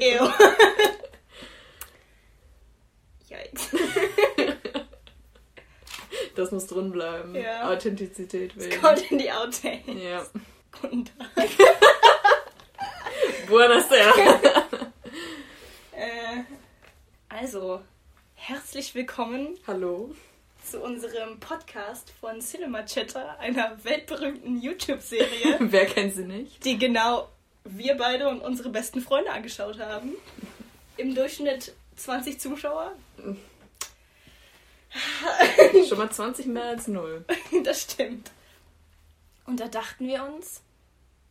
Ew. Yikes. Das muss drin bleiben. Ja. Authentizität wegen. Kommt in die Outtakes. Ja. Guten Tag. Buonasera. Äh, also, herzlich willkommen Hallo. zu unserem Podcast von Cinema Chatter, einer weltberühmten YouTube-Serie, Wer kennt sie nicht? die genau wir beide und unsere besten Freunde angeschaut haben. Im Durchschnitt 20 Zuschauer. Schon mal 20 mehr als null. Das stimmt. Und da dachten wir uns,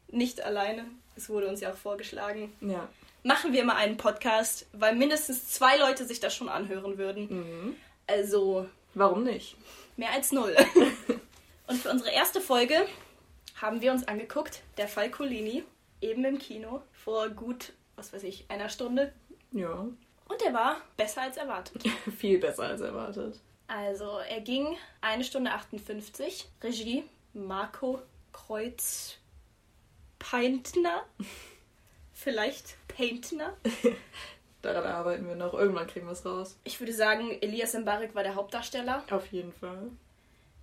nicht alleine, es wurde uns ja auch vorgeschlagen, Ja. machen wir mal einen Podcast, weil mindestens zwei Leute sich das schon anhören würden. Mhm. Also Warum nicht? mehr als null. Und für unsere erste Folge haben wir uns angeguckt, der Fall Colini, eben im Kino, vor gut, was weiß ich, einer Stunde. Ja. Und er war besser als erwartet. Viel besser als erwartet. Also er ging eine Stunde 58. Regie Marco Kreuz Peintner. Vielleicht Paintner. Daran arbeiten wir noch. Irgendwann kriegen wir es raus. Ich würde sagen, Elias Mbarek war der Hauptdarsteller. Auf jeden Fall.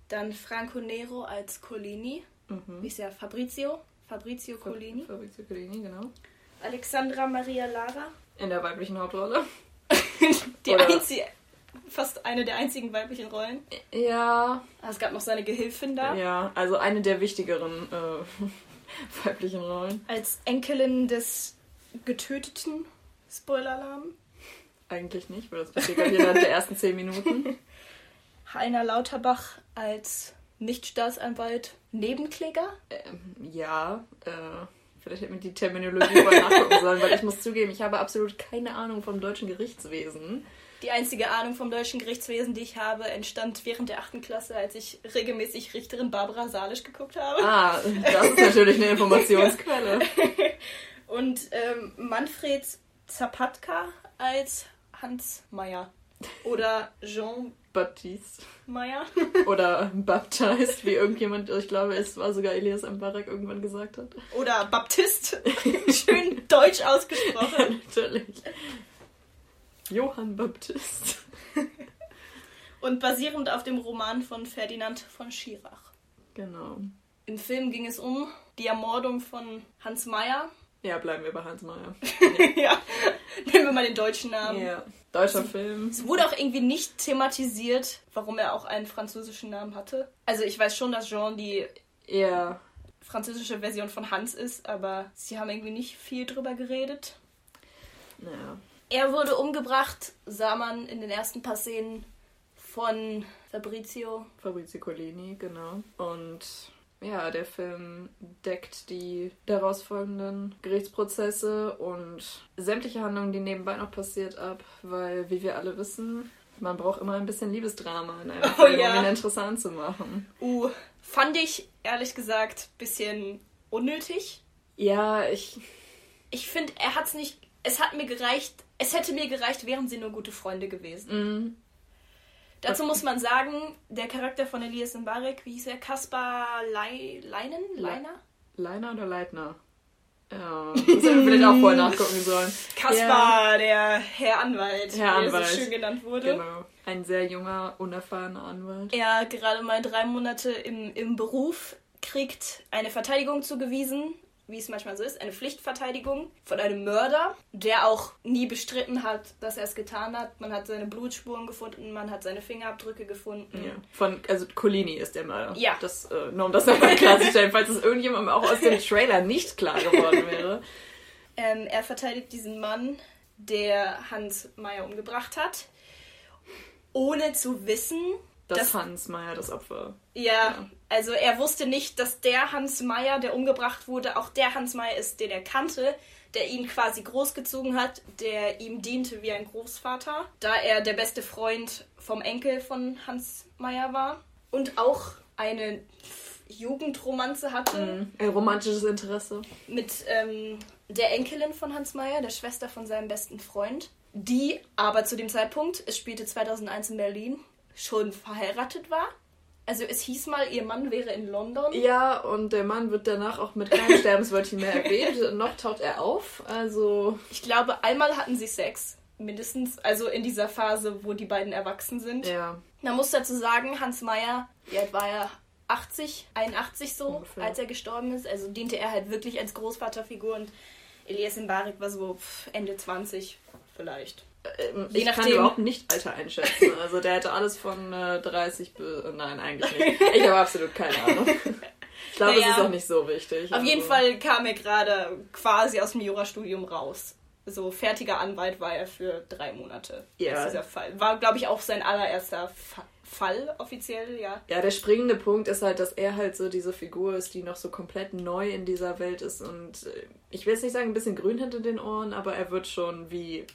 Dann Franco Nero als Colini. Mhm. Wie ist er? Fabrizio? Fabrizio Colini. Fabrizio Colini, genau. Alexandra Maria Lara. In der weiblichen Hauptrolle. Die Oder- einzige, fast eine der einzigen weiblichen Rollen. Ja. Ah, Es gab noch seine Gehilfin da. Ja, also eine der wichtigeren äh, weiblichen Rollen. Als Enkelin des Getöteten. Spoiler-Alarm. Eigentlich nicht, weil das passiert gleich innerhalb der ersten 10 Minuten. Heiner Lauterbach als Nichtstaatsanwalt Nebenkläger. Ähm, ja, äh, vielleicht hätte mir die Terminologie mal nachgucken sollen, weil ich muss zugeben, ich habe absolut keine Ahnung vom deutschen Gerichtswesen. Die einzige Ahnung vom deutschen Gerichtswesen, die ich habe, entstand während der achten Klasse, als ich regelmäßig Richterin Barbara Salisch geguckt habe. Ah, das ist natürlich eine Informationsquelle. Und ähm, Manfred Zapatka als Hans Meyer. Oder Jean Baptiste. Meyer. Oder baptized, wie irgendjemand, ich glaube, es war sogar Elias Mbarek irgendwann gesagt hat. Oder Baptist. Schön deutsch ausgesprochen. natürlich. Johann Baptist. Und basierend auf dem Roman von Ferdinand von Schirach. Genau. Im Film ging es um die Ermordung von Hans Meyer. Ja, bleiben wir bei Hans Meyer. ja, nehmen wir mal den deutschen Namen. Ja. Deutscher Film. Es wurde auch irgendwie nicht thematisiert, warum er auch einen französischen Namen hatte. Also ich weiß schon, dass Jean die Ja. französische Version von Hans ist, aber sie haben irgendwie nicht viel drüber geredet. Naja. Er wurde umgebracht, sah man in den ersten paar Szenen von Fabrizio. Fabrizio Colini, genau. Und ja, der Film deckt die daraus folgenden Gerichtsprozesse und sämtliche Handlungen, die nebenbei noch passiert, ab, weil, wie wir alle wissen, man braucht immer ein bisschen Liebesdrama in einem Oh Film, ja. um ihn interessant zu machen. Uh, fand ich ehrlich gesagt bisschen unnötig. Ja, ich. Ich finde, er hat's nicht. Es hat mir gereicht. Es hätte mir gereicht, wären sie nur gute Freunde gewesen. Mm, Dazu muss man sagen, der Charakter von Elias Mbarek, wie hieß er? Kaspar Lei Leinen? Leiner? Leiner oder Leitner? Ja, das hätten wir vielleicht auch vorher nachgucken sollen. Kaspar, der Herr Anwalt, Herr wie er so schön genannt wurde. Genau. Ein sehr junger, unerfahrener Anwalt. Er gerade mal drei Monate im, im Beruf, kriegt eine Verteidigung zugewiesen, wie es manchmal so ist, eine Pflichtverteidigung von einem Mörder, der auch nie bestritten hat, dass er es getan hat. Man hat seine Blutspuren gefunden, man hat seine Fingerabdrücke gefunden. Ja. Von, also Colini ist der Mörder. Ja. Das, äh, nur um das nochmal klarzustellen, falls es irgendjemandem auch aus dem Trailer nicht klar geworden wäre. Ähm, er verteidigt diesen Mann, der Hans Meyer umgebracht hat, ohne zu wissen, Dass Das- Hans Meyer das Opfer. Ja, Ja. Also er wusste nicht, dass der Hans Meyer, der umgebracht wurde, auch der Hans Meyer ist, den er kannte, der ihn quasi großgezogen hat, der ihm diente wie ein Großvater, da er der beste Freund vom Enkel von Hans Meyer war und auch eine Jugendromanze hatte Mhm. Ein romantisches Interesse. mit ähm, der Enkelin von Hans Meyer, der Schwester von seinem besten Freund, die aber zu dem Zeitpunkt, es spielte 2001 in Berlin, schon verheiratet war. Also es hieß mal, ihr Mann wäre in London. Ja, und der Mann wird danach auch mit keinem Sterbenswörtchen mehr erwähnt. Noch taucht er auf. Also. Ich glaube, einmal hatten sie Sex. Mindestens. Also in dieser Phase, wo die beiden erwachsen sind. Ja. Man muss dazu sagen, Hans Meyer, alt war er? 80, 81 so, Ungefähr. als er gestorben ist. Also diente er halt wirklich als Großvaterfigur und Elias Mbarek war so Ende 20 vielleicht. Ähm, ich kann nachdem. überhaupt nicht Alter einschätzen. Also der hätte alles von äh, 30 bis. Nein, eigentlich nicht. Ich habe absolut keine Ahnung. Ich glaube, Naja. es ist auch nicht so wichtig. Auf jeden also- Fall kam er gerade quasi aus dem Jurastudium raus. So fertiger Anwalt war er für drei Monate. Ja. Das ist dieser Fall. War, glaube ich, auch sein allererster Fa Fall offiziell, ja. Ja, der springende Punkt ist halt, dass er halt so diese Figur ist, die noch so komplett neu in dieser Welt ist und äh, ich will jetzt nicht sagen, ein bisschen grün hinter den Ohren, aber er wird schon wie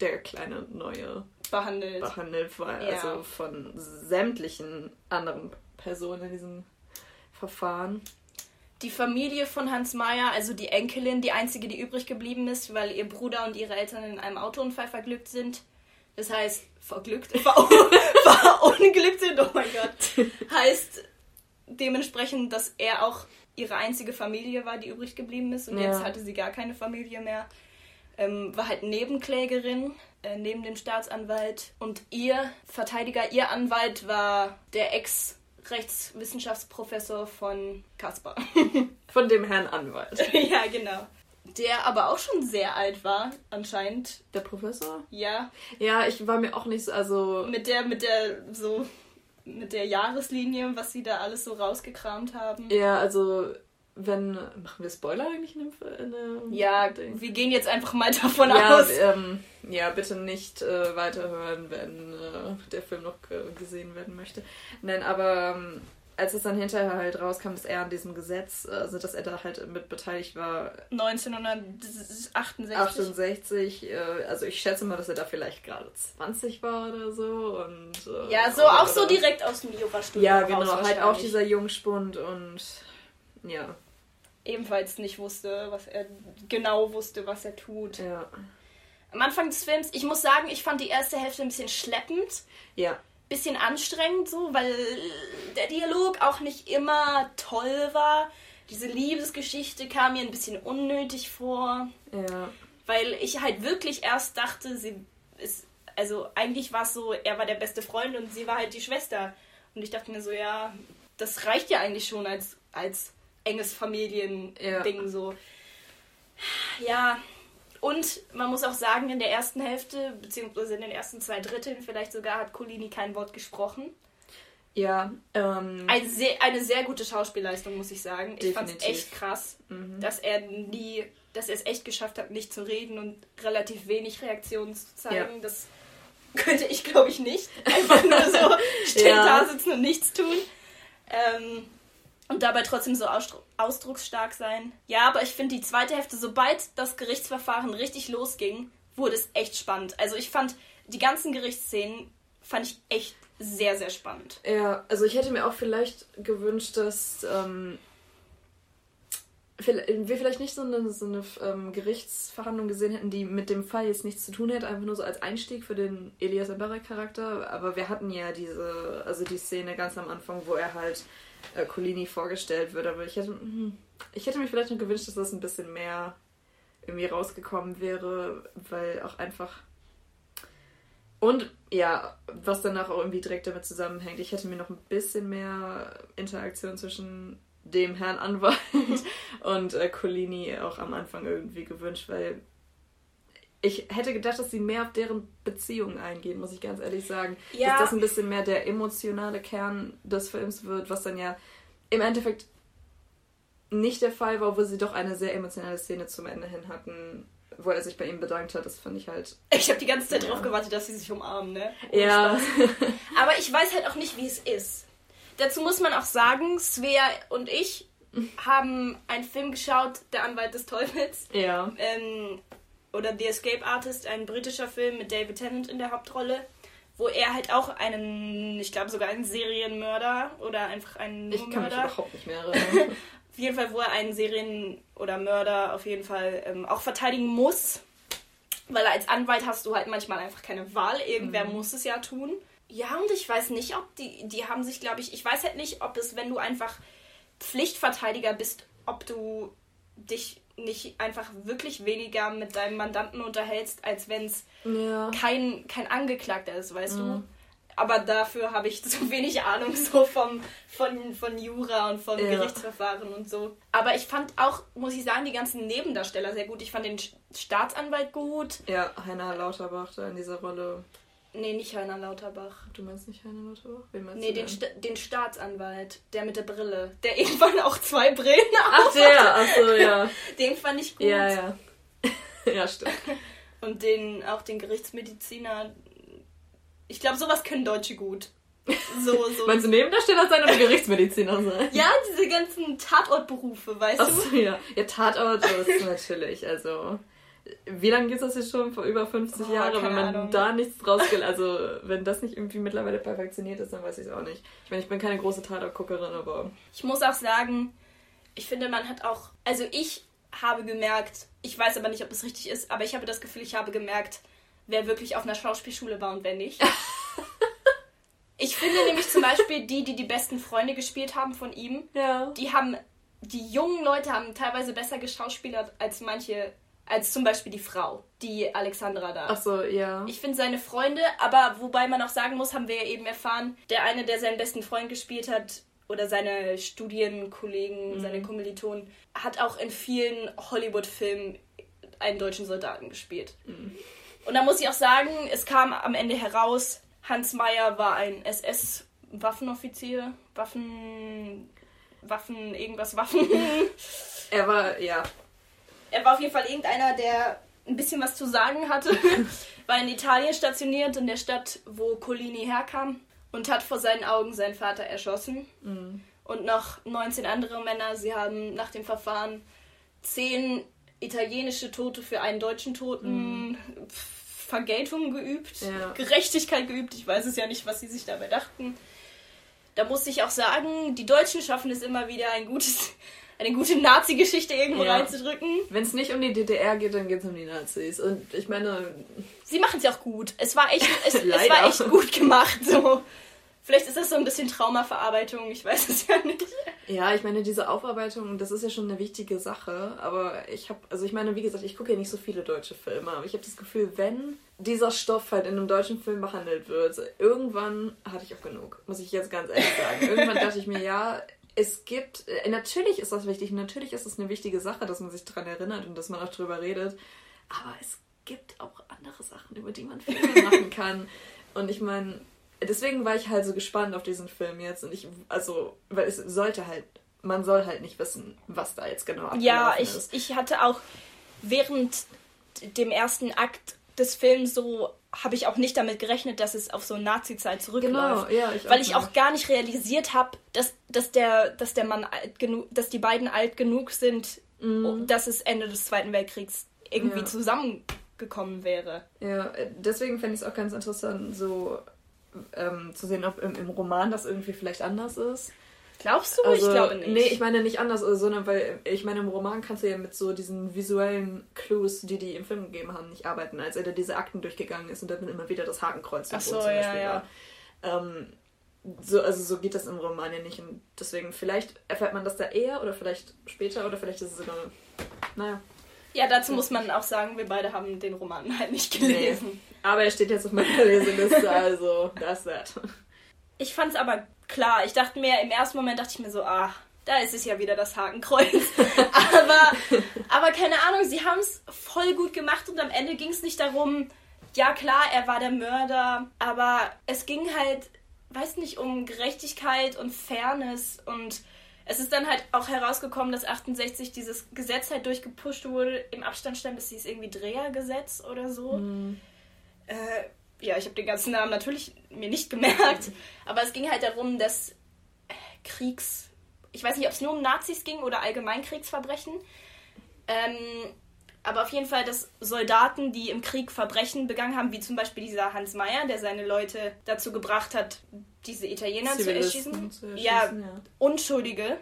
der kleine Neue Behandelt. behandelt, weil, Ja. also von sämtlichen anderen Personen in diesem Verfahren. Die Familie von Hans Meyer, also die Enkelin, die einzige, die übrig geblieben ist, weil ihr Bruder und ihre Eltern in einem Autounfall verglückt sind. Das heißt, verglückt, ver verunglückt sind, oh mein Gott. Heißt dementsprechend, dass er auch ihre einzige Familie war, die übrig geblieben ist. Und Ja. jetzt hatte sie gar keine Familie mehr. Ähm, war halt Nebenklägerin äh, neben dem Staatsanwalt. Und ihr Verteidiger, ihr Anwalt war der Ex-Rechtswissenschaftsprofessor von Kaspar. Von dem Herrn Anwalt. ja, genau. Der aber auch schon sehr alt war, anscheinend. Der Professor? Ja. Ja, ich war mir auch nicht so, also Mit der, mit der, so, mit der Jahreslinie, was sie da alles so rausgekramt haben. ja, also wenn machen wir Spoiler eigentlich in dem in dem Ja, Ding? wir gehen jetzt einfach mal davon ja, aus. ähm, ja, bitte nicht äh, weiterhören, wenn äh, der Film noch ge gesehen werden möchte. Nein, aber ähm, als es dann hinterher halt rauskam, dass er an diesem Gesetz, also dass er da halt mit beteiligt war, 1968. 68, äh, also ich schätze mal, dass er da vielleicht gerade 20 war oder so. Und, äh, Ja, so auch so direkt aus dem Jurastudium. Ja, genau, halt auch dieser Jungspund und ja. Ebenfalls nicht wusste, was er genau wusste, was er tut. Ja. Am Anfang des Films, ich muss sagen, ich fand die erste Hälfte ein bisschen schleppend. Ja. bisschen anstrengend so, weil der Dialog auch nicht immer toll war. Diese Liebesgeschichte kam mir ein bisschen unnötig vor, Ja. weil ich halt wirklich erst dachte, sie ist, also eigentlich war es so, er war der beste Freund und sie war halt die Schwester. Und ich dachte mir so, ja, das reicht ja eigentlich schon als, als enges Familiending Ja. so. Ja, und man muss auch sagen, in der ersten Hälfte, beziehungsweise in den ersten zwei Dritteln vielleicht sogar, hat Colini kein Wort gesprochen. Ja, ähm, Eine sehr, eine sehr gute Schauspielleistung, muss ich sagen. Ich fand es Definitiv. echt krass, mhm. dass er nie, dass er es echt geschafft hat, nicht zu reden und relativ wenig Reaktionen zu zeigen. Das könnte ich, glaube ich, nicht. Einfach nur so still Ja. da sitzen und nichts tun. Ähm, und dabei trotzdem so ausdru ausdrucksstark sein. Ja, aber ich finde die zweite Hälfte, sobald das Gerichtsverfahren richtig losging, wurde es echt spannend. Also ich fand die ganzen Gerichtsszenen fand ich echt sehr, sehr spannend. Ja, also ich hätte mir auch vielleicht gewünscht, dass ähm, wir vielleicht nicht so eine, so eine ähm, Gerichtsverhandlung gesehen hätten, die mit dem Fall jetzt nichts zu tun hätte, einfach nur so als Einstieg für den Elias Mbarek-Charakter. Aber wir hatten ja diese, also die Szene ganz am Anfang, wo er halt äh, Colini vorgestellt wird. Aber ich hätte, hm, ich hätte mir vielleicht noch gewünscht, dass das ein bisschen mehr irgendwie rausgekommen wäre, weil auch einfach und ja, was danach auch irgendwie direkt damit zusammenhängt, ich hätte mir noch ein bisschen mehr Interaktion zwischen dem Herrn Anwalt und äh, Colini auch am Anfang irgendwie gewünscht, weil ich hätte gedacht, dass sie mehr auf deren Beziehungen eingehen, muss ich ganz ehrlich sagen. Ja. Dass das ein bisschen mehr der emotionale Kern des Films wird, was dann ja im Endeffekt nicht der Fall war, wo sie doch eine sehr emotionale Szene zum Ende hin hatten, wo er sich bei ihm bedankt hat. Das fand ich halt. Ich habe die ganze Zeit Ja. drauf gewartet, dass sie sich umarmen, ne? Ohne Ja. Spaß. Aber ich weiß halt auch nicht, wie es ist. Dazu muss man auch sagen, Svea und ich haben einen Film geschaut, Der Anwalt des Teufels. ja. Ähm, oder The Escape Artist, ein britischer Film mit David Tennant in der Hauptrolle, wo er halt auch einen, ich glaube sogar einen Serienmörder oder einfach einen Ich kann mich Mörder. überhaupt nicht mehr erinnern. Auf jeden Fall, wo er einen Serien- oder Mörder auf jeden Fall ähm, auch verteidigen muss. Weil als Anwalt hast du halt manchmal einfach keine Wahl. Irgendwer Mhm. muss es ja tun. Ja, und ich weiß nicht, ob die, die haben sich, glaube ich, ich weiß halt nicht, ob es, wenn du einfach Pflichtverteidiger bist, ob du dich nicht einfach wirklich weniger mit deinem Mandanten unterhältst, als wenn es ja. kein, kein Angeklagter ist, weißt mhm. du? Aber dafür habe ich zu wenig Ahnung so vom, von, von Jura und vom ja. Gerichtsverfahren und so. Aber ich fand auch, muss ich sagen, die ganzen Nebendarsteller sehr gut. Ich fand den Staatsanwalt gut. Ja, Heiner Lauterbach da in dieser Rolle. Nee, nicht Heiner Lauterbach. Du meinst nicht Heiner Lauterbach? Wen meinst nee, du den, Sta den Staatsanwalt, der mit der Brille, der irgendwann auch zwei Brillen hat. Ach der, ach so, ja. Den fand ich gut. Ja, ja. ja, stimmt. Und den, auch den Gerichtsmediziner. Ich glaube, sowas können Deutsche gut. So, so. Meinst du Nebendarsteller sein oder Gerichtsmediziner sein? Ja, diese ganzen Tatortberufe, weißt ach so, du? ja. Ja, Tatort ist natürlich, also wie lange gibt es das jetzt schon? Vor über 50 oh, Jahren. Wenn man Ahnung. da nichts draus also wenn das nicht irgendwie mittlerweile perfektioniert ist, dann weiß ich es auch nicht. Ich meine, ich bin keine große Tatort-Guckerin, aber. Ich muss auch sagen, ich finde, man hat auch. Also ich habe gemerkt, ich weiß aber nicht, ob es richtig ist, aber ich habe das Gefühl, ich habe gemerkt, wer wirklich auf einer Schauspielschule war und wer nicht. ich finde nämlich zum Beispiel die, die die besten Freunde gespielt haben von ihm, ja. die haben. Die jungen Leute haben teilweise besser geschauspielert als manche als zum Beispiel die Frau, die Alexandra da. Ach so, ja. Ich finde seine Freunde, aber wobei man auch sagen muss, haben wir ja eben erfahren, der eine, der seinen besten Freund gespielt hat, oder seine Studienkollegen, mhm. seine Kommilitonen, hat auch in vielen Hollywood-Filmen einen deutschen Soldaten gespielt. Mhm. Und da muss ich auch sagen, es kam am Ende heraus, Hans Meyer war ein SS-Waffenoffizier, Waffen. Waffen, irgendwas Waffen. er war, ja, er war auf jeden Fall irgendeiner, der ein bisschen was zu sagen hatte. war in Italien stationiert, in der Stadt, wo Colini herkam. Und hat vor seinen Augen seinen Vater erschossen. Mhm. Und noch 19 andere Männer. Sie haben nach dem Verfahren zehn italienische Tote für einen deutschen Toten. Mhm. Vergeltung geübt, ja. Gerechtigkeit geübt. Ich weiß es ja nicht, was sie sich dabei dachten. Da muss ich auch sagen, die Deutschen schaffen es immer wieder, ein gutes eine gute Nazi-Geschichte irgendwo ja. reinzudrücken. Wenn es nicht um die DDR geht, dann geht es um die Nazis. Und ich meine. Sie machen es ja auch gut. Es war echt, es, es war echt gut gemacht. So. Vielleicht ist das so ein bisschen Traumaverarbeitung, ich weiß es ja nicht. Ja, ich meine, diese Aufarbeitung, das ist ja schon eine wichtige Sache. Aber ich habe, also ich meine, wie gesagt, ich gucke ja nicht so viele deutsche Filme, aber ich habe das Gefühl, wenn dieser Stoff halt in einem deutschen Film behandelt wird, irgendwann hatte ich auch genug, muss ich jetzt ganz ehrlich sagen. Irgendwann dachte ich mir, ja, es gibt, äh, natürlich ist das wichtig, natürlich ist es eine wichtige Sache, dass man sich daran erinnert und dass man auch drüber redet, aber es gibt auch andere Sachen, über die man Filme machen kann. Und ich meine, deswegen war ich halt so gespannt auf diesen Film jetzt und ich, also, weil es sollte halt, man soll halt nicht wissen, was da jetzt genau abgelaufen ja, ich, ist. Ja, ich hatte auch während dem ersten Akt des Films so habe ich auch nicht damit gerechnet, dass es auf so Nazi-Zeit zurückläuft. Genau, ja, ich weil ich auch gar nicht realisiert habe, dass, dass, der, dass der Mann alt genug, dass die beiden alt genug sind, mm. dass es Ende des Zweiten Weltkriegs irgendwie ja. zusammengekommen wäre. Ja, deswegen fände ich es auch ganz interessant, so ähm, zu sehen, ob im, im Roman das irgendwie vielleicht anders ist. Glaubst du? Also, ich glaube nicht. Nee, ich meine nicht anders, sondern weil ich meine, im Roman kannst du ja mit so diesen visuellen Clues, die die im Film gegeben haben, nicht arbeiten, als er da diese Akten durchgegangen ist und dann immer wieder das Hakenkreuz Ach so, zum Beispiel ja, war. Ähm, so, also so geht das im Roman ja nicht. Und deswegen, vielleicht erfährt man das da eher oder vielleicht später oder vielleicht ist es sogar. Naja. Ja, dazu muss man auch sagen, wir beide haben den Roman halt nicht gelesen. Nee. Aber er steht jetzt auf meiner Leseliste, also das das. Ich fand's aber klar. Ich dachte mir, im ersten Moment dachte ich mir so, ach, da ist es ja wieder das Hakenkreuz. aber, aber keine Ahnung, sie haben es voll gut gemacht und am Ende ging es nicht darum, ja klar, er war der Mörder, aber es ging halt, weiß nicht, um Gerechtigkeit und Fairness und es ist dann halt auch herausgekommen, dass 68 dieses Gesetz halt durchgepusht wurde. Im Abstand stand es hieß irgendwie Drehergesetz oder so. Mhm. Äh, ja, ich habe den ganzen Namen natürlich mir nicht gemerkt, aber es ging halt darum, dass Kriegs, ich weiß nicht, ob es nur um Nazis ging oder allgemein Kriegsverbrechen, ähm, aber auf jeden Fall, dass Soldaten, die im Krieg Verbrechen begangen haben, wie zum Beispiel dieser Hans Meyer, der seine Leute dazu gebracht hat, diese Italiener zu erschießen, zu erschießen, ja, ja. Unschuldige,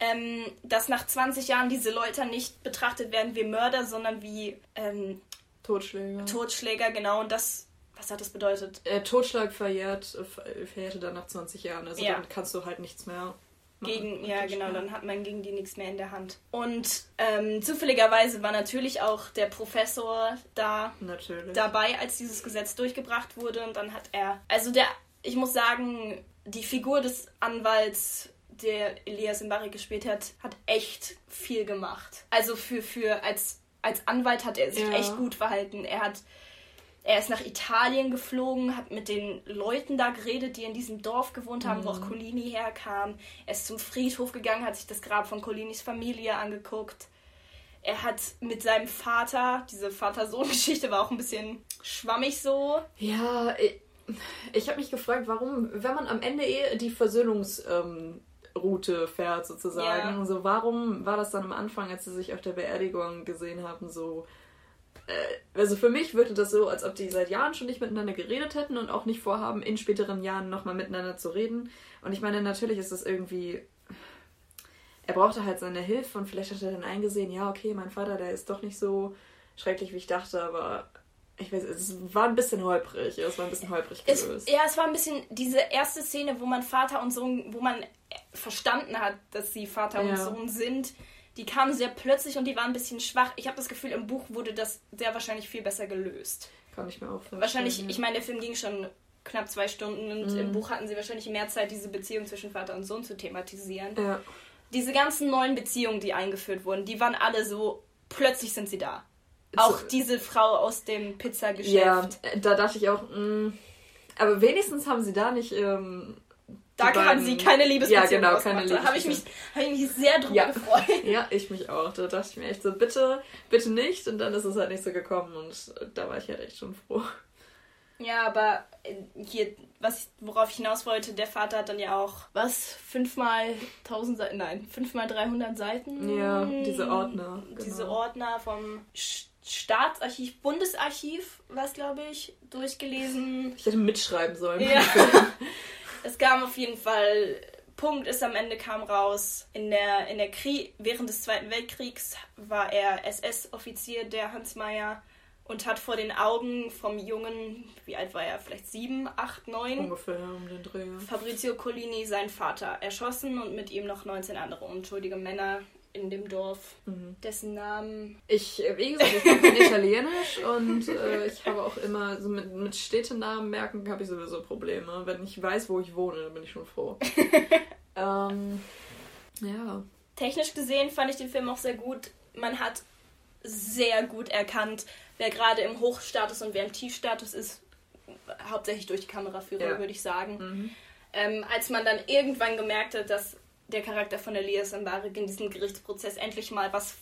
ähm, dass nach 20 Jahren diese Leute nicht betrachtet werden wie Mörder, sondern wie ähm, Totschläger. Totschläger, genau. Und das Was hat das bedeutet? Äh, Totschlag verjährt, äh, verjährte dann nach 20 Jahren. Also Ja. dann kannst du halt nichts mehr. machen. Gegen, ja, Praktisch, genau, dann hat man gegen die nichts mehr in der Hand. Und ähm, zufälligerweise war natürlich auch der Professor da Natürlich. dabei, als dieses Gesetz durchgebracht wurde. Und dann hat er, also der, ich muss sagen, die Figur des Anwalts, der Elias Mbarek gespielt hat, hat echt viel gemacht. Also für, für als, als Anwalt hat er sich Ja. echt gut verhalten. Er hat er ist nach Italien geflogen, hat mit den Leuten da geredet, die in diesem Dorf gewohnt haben, wo auch Colini herkam. Er ist zum Friedhof gegangen, hat sich das Grab von Colinis Familie angeguckt. Er hat mit seinem Vater, diese Vater-Sohn-Geschichte war auch ein bisschen schwammig so. Ja, ich, ich habe mich gefragt, warum, wenn man am Ende eh die Versöhnungsroute ähm, fährt, sozusagen, Ja. so warum war das dann am Anfang, als sie sich auf der Beerdigung gesehen haben, so. Äh, also für mich wirkte das so, als ob die seit Jahren schon nicht miteinander geredet hätten und auch nicht vorhaben, in späteren Jahren nochmal miteinander zu reden. Und ich meine, natürlich ist das irgendwie. Er brauchte halt seine Hilfe und vielleicht hat er dann eingesehen, ja, okay, mein Vater, der ist doch nicht so schrecklich, wie ich dachte, aber ich weiß, es war ein bisschen holprig. Es war ein bisschen holprig Es, gelöst. ja, es war ein bisschen diese erste Szene, wo man Vater und Sohn, wo man verstanden hat, dass sie Vater und Ja. Sohn sind. Die kamen sehr plötzlich und die waren ein bisschen schwach. Ich habe das Gefühl, im Buch wurde das sehr wahrscheinlich viel besser gelöst. Kann ich mir auch vorstellen. Wahrscheinlich, ja. ich meine, der Film ging schon knapp zwei Stunden und Mhm. im Buch hatten sie wahrscheinlich mehr Zeit, diese Beziehung zwischen Vater und Sohn zu thematisieren. Ja. Diese ganzen neuen Beziehungen, die eingeführt wurden, die waren alle so, plötzlich sind sie da. Auch So- diese Frau aus dem Pizzageschäft. Ja, da dachte ich auch, mh, aber wenigstens haben sie da nicht. Ähm, Da beiden- sie keine Liebesbeziehung Ja, genau, keine ausgemacht. Da habe ich, mich- Liebesbeziehung. hab ich mich sehr drüber Ja. gefreut. Ja, ich mich auch. Da dachte ich mir echt so, bitte, bitte nicht. Und dann ist es halt nicht so gekommen und da war ich halt echt schon froh. Ja, aber äh, hier, was worauf ich hinaus wollte, der Vater hat dann ja auch, was, fünfmal 1000 Seiten, nein, fünfmal 300 Seiten? Ja, diese Ordner, Diese genau. Ordner vom Staatsarchiv, Bundesarchiv, was glaube ich, durchgelesen. Ich hätte mitschreiben sollen. Ja. Es kam auf jeden Fall. Punkt ist am Ende kam raus. In der, in der Krieg, während des Zweiten Weltkriegs war er SS-Offizier, der Hans Meyer, und hat vor den Augen vom Jungen, wie alt war er, vielleicht sieben, acht, neun, Ungefähr um den Dreh. Fabrizio Collini, seinen Vater, erschossen und mit ihm noch 19 andere unschuldige Männer in dem Dorf, Mhm. dessen Namen. Ich, äh, wie gesagt, ich kein Italienisch und äh, ich habe auch immer, so mit, mit Städtenamen merken, habe ich sowieso Probleme. Wenn ich weiß, wo ich wohne, dann bin ich schon froh. ähm, ja. Technisch gesehen fand ich den Film auch sehr gut. Man hat sehr gut erkannt, wer gerade im Hochstatus und wer im Tiefstatus ist. Hauptsächlich durch die Kameraführung, Ja. würde ich sagen. Mhm. Ähm, als man dann irgendwann gemerkt hat, dass der Charakter von Elias Mbarek in diesem Gerichtsprozess endlich mal was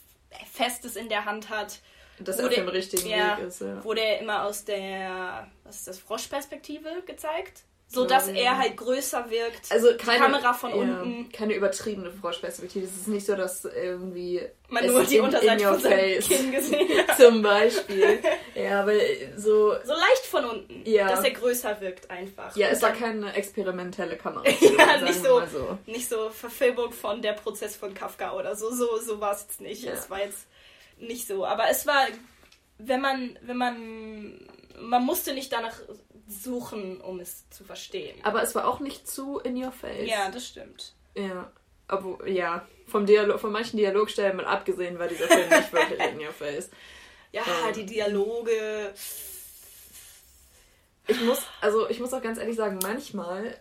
Festes in der Hand hat, Dass er auf dem richtigen ja, Weg ist, ja. wurde er immer aus der, was ist das, Froschperspektive gezeigt. So dass Ja. er halt größer wirkt. Also die keine, Kamera von ja, unten. Keine übertriebene Froschperspektive. Es ist nicht so, dass irgendwie Man nur die in- in Unterseite your von seinem. Kinn gesehen hat. zum Beispiel. ja, aber so. So leicht von unten. Ja. Dass er größer wirkt einfach. Ja, es war keine experimentelle Kamera. Ja, nicht so. so. nicht so Verfilmung von der Prozess von Kafka oder so. So, so war es jetzt nicht. Ja. Es war jetzt nicht so. Aber es war, wenn man, wenn man, man musste nicht danach suchen, um es zu verstehen. Aber es war auch nicht zu in your face. Ja, das stimmt. Ja. Obwohl, ja, vom Dialog, von manchen Dialogstellen mal abgesehen war dieser Film nicht wirklich in your face. Ja. die Dialoge. Ich muss, also ich muss auch ganz ehrlich sagen, manchmal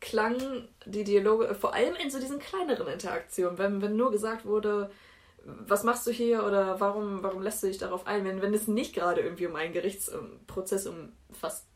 klangen die Dialoge, vor allem in so diesen kleineren Interaktionen, wenn, wenn nur gesagt wurde, was machst du hier oder warum, warum lässt du dich darauf ein, wenn, wenn es nicht gerade irgendwie um einen Gerichtsprozess um fast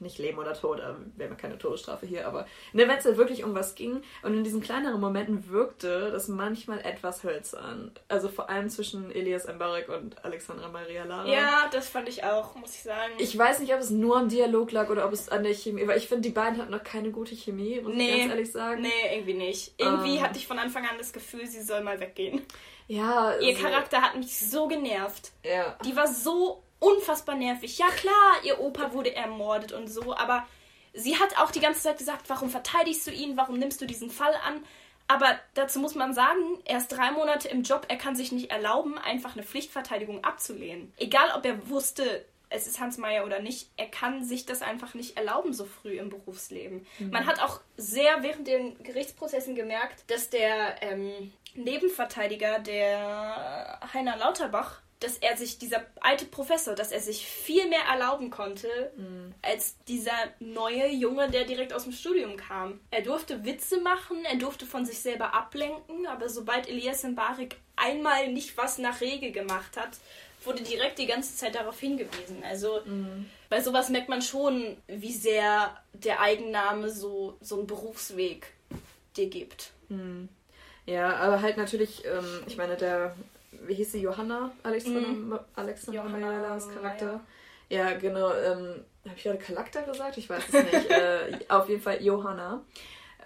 nicht Leben oder Tod, äh, wir haben ja keine Todesstrafe hier, aber ne, wenn es halt wirklich um was ging und in diesen kleineren Momenten wirkte das manchmal etwas hölzern. Also vor allem zwischen Elias Mbarek und Alexandra Maria Lara. Ja, das fand ich auch, muss ich sagen. Ich weiß nicht, ob es nur am Dialog lag oder ob es an der Chemie, weil ich finde, die beiden hatten noch keine gute Chemie, muss Nee. ich ganz ehrlich sagen. Nee, irgendwie nicht. Irgendwie Ähm. hatte ich von Anfang an das Gefühl, sie soll mal weggehen. Ja, Ihr so- Charakter hat mich so genervt. Ja. Die war so unfassbar nervig. Ja klar, ihr Opa wurde ermordet und so, aber sie hat auch die ganze Zeit gesagt, warum verteidigst du ihn, warum nimmst du diesen Fall an? Aber dazu muss man sagen, er ist drei Monate im Job, er kann sich nicht erlauben, einfach eine Pflichtverteidigung abzulehnen. Egal, ob er wusste, es ist Hans Meyer oder nicht, er kann sich das einfach nicht erlauben so früh im Berufsleben. Mhm. Man hat auch sehr während den Gerichtsprozessen gemerkt, dass der ähm, Nebenverteidiger, der Heiner Lauterbach, dass er sich, dieser alte Professor, dass er sich viel mehr erlauben konnte, als dieser neue Junge, der direkt aus dem Studium kam. Er durfte Witze machen, er durfte von sich selber ablenken, aber sobald Elias Mbarik einmal nicht was nach Regel gemacht hat, wurde direkt die ganze Zeit darauf hingewiesen. Also bei sowas merkt man schon, wie sehr der Eigenname so, so einen Berufsweg dir gibt. Ja, aber halt natürlich, ähm, ich meine, der, wie hieß sie, Johanna Alexander, Mhm. Mayalas Charakter? Meyer. Ja, genau. Ähm, Habe ich gerade Charakter gesagt? Ich weiß es nicht. äh, auf jeden Fall Johanna.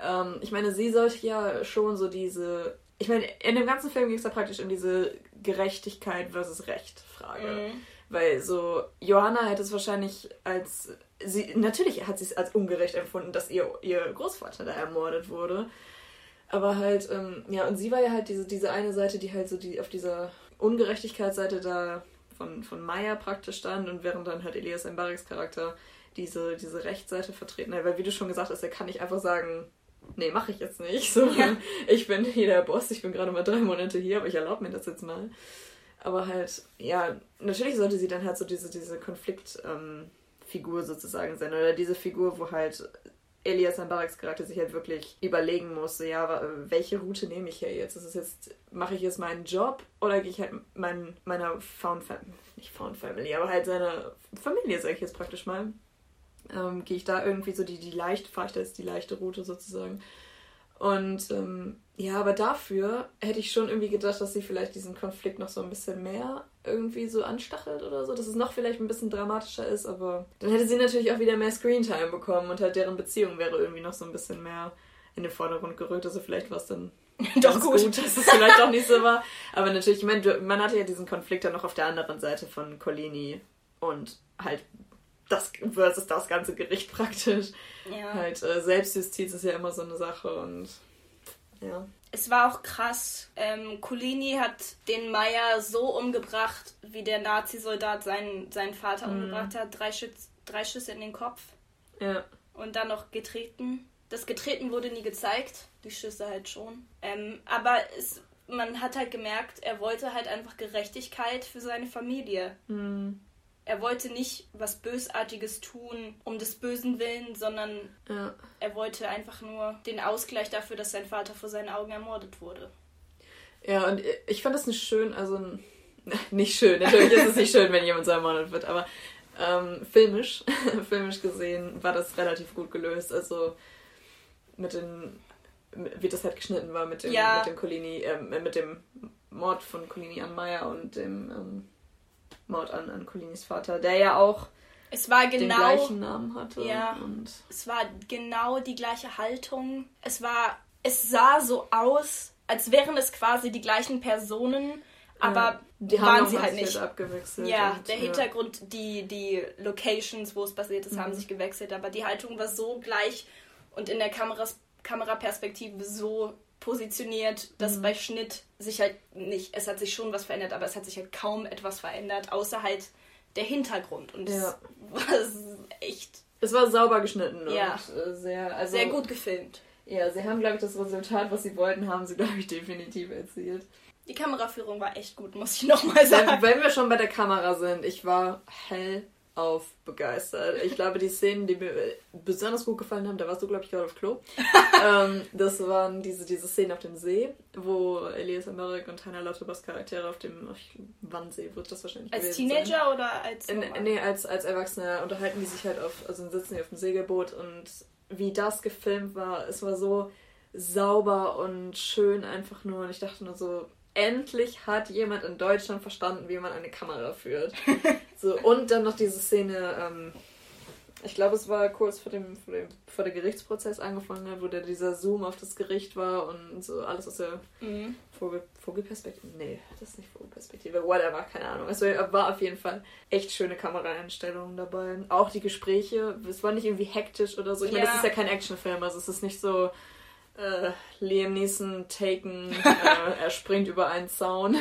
Ähm, ich meine, sie sollte ja schon so diese. Ich meine, in dem ganzen Film ging es da praktisch um diese Gerechtigkeit versus Recht Frage. Mhm. Weil so, Johanna hätte es wahrscheinlich als. Sie, natürlich hat sie es als ungerecht empfunden, dass ihr, ihr Großvater da ermordet wurde. Aber halt, ähm, ja, und sie war ja halt diese, diese eine Seite, die halt so die auf dieser Ungerechtigkeitsseite da von, von Maya praktisch stand und während dann halt Elias Mbariks Charakter diese, diese Rechtsseite vertreten hat. Weil wie du schon gesagt hast, er kann nicht einfach sagen, nee, mache ich jetzt nicht. So, Ja. Ich bin hier der Boss, ich bin gerade mal drei Monate hier, aber ich erlaube mir das jetzt mal. Aber halt, ja, natürlich sollte sie dann halt so diese, diese Konfliktfigur ähm, sozusagen sein. Oder diese Figur, wo halt Elias Mbareks Charakter sich halt wirklich überlegen muss, so, ja, welche Route nehme ich hier jetzt? Ist es jetzt, mache ich jetzt meinen Job oder gehe ich halt mein, meiner Found Family, nicht Found Family, aber halt seiner Familie, sage ich jetzt praktisch mal, ähm, gehe ich da irgendwie so die, die leicht, fahre ich da jetzt die leichte Route sozusagen. Und ähm, ja, aber dafür hätte ich schon irgendwie gedacht, dass sie vielleicht diesen Konflikt noch so ein bisschen mehr irgendwie so anstachelt oder so, dass es noch vielleicht ein bisschen dramatischer ist, aber dann hätte sie natürlich auch wieder mehr Screentime bekommen und halt deren Beziehung wäre irgendwie noch so ein bisschen mehr in den Vordergrund gerückt. Also vielleicht war es dann Doch ganz gut. dass es vielleicht auch nicht so war. Aber natürlich, ich meine, man hatte ja diesen Konflikt dann noch auf der anderen Seite von Colini und halt das versus das ganze Gericht praktisch. Ja. Halt, äh, Selbstjustiz ist ja immer so eine Sache und ja. Es war auch krass. Ähm, Colini hat den Meier so umgebracht, wie der Nazi-Soldat seinen, seinen Vater Mhm. umgebracht hat. Drei, Schütz, drei Schüsse in den Kopf Ja. und dann noch getreten. Das Getreten wurde nie gezeigt, die Schüsse halt schon. Ähm, aber es, man hat halt gemerkt, er wollte halt einfach Gerechtigkeit für seine Familie. Hm. Er wollte nicht was Bösartiges tun um des Bösen willen, sondern Ja. er wollte einfach nur den Ausgleich dafür, dass sein Vater vor seinen Augen ermordet wurde. Ja, und ich fand das nicht schön, also nicht schön, natürlich ist es nicht schön, wenn jemand so ermordet wird, aber ähm, filmisch, filmisch gesehen war das relativ gut gelöst. Also mit den, wie das halt geschnitten war mit dem, Ja. mit dem Colini, ähm, mit dem Mord von Colini an Meyer und dem ähm, Mord an, an Colinis Vater, der ja auch Es war den genau gleichen Namen hatte. Ja. Und Es war genau die gleiche Haltung. Es war, es sah so aus, als wären es quasi die gleichen Personen, aber ja, die waren haben sie halt nicht. abgewechselt. Ja, und, der ja. Hintergrund, die, die Locations, wo es passiert ist, haben Mhm. sich gewechselt, aber die Haltung war so gleich und in der Kameras, Kameraperspektive so positioniert, dass Mhm. bei Schnitt sich halt nicht, es hat sich schon was verändert, aber es hat sich halt kaum etwas verändert, außer halt der Hintergrund. Und Ja. es war echt Es war sauber geschnitten Ja. und äh, sehr, also sehr gut gefilmt. Ja, sie haben, glaube ich, das Resultat, was sie wollten, haben sie, glaube ich, definitiv erzielt. Die Kameraführung war echt gut, muss ich nochmal sagen. wenn wir schon bei der Kamera sind, ich war hellauf begeistert. Ich glaube, die Szenen, die mir besonders gut gefallen haben, da warst du, glaube ich, gerade auf Klo. ähm, das waren diese, diese Szenen auf dem See, wo Elias Emmerich und Hannah Lauterbachs Charaktere auf dem Wannsee wird das wahrscheinlich Als gewesen sein. Teenager oder als. In, nee, als, als Erwachsener unterhalten die sich halt auf, also sitzen die auf dem Segelboot und wie das gefilmt war, es war so sauber und schön einfach nur. Und ich dachte nur so, endlich hat jemand in Deutschland verstanden, wie man eine Kamera führt. so, und dann noch diese Szene, ähm, ich glaube, es war kurz vor dem, vor dem vor der Gerichtsprozess angefangen hat, wo der dieser Zoom auf das Gericht war und so alles aus der Mhm. Vogel, Vogelperspektive? Nee, das ist nicht Vogelperspektive. Whatever, keine Ahnung. Es war war auf jeden Fall echt schöne Kameraeinstellungen dabei. Auch die Gespräche, es war nicht irgendwie hektisch oder so. Ich meine, Ja. das ist ja kein Actionfilm, also es ist nicht so Äh, Liam Neeson taken, äh, er springt über einen Zaun.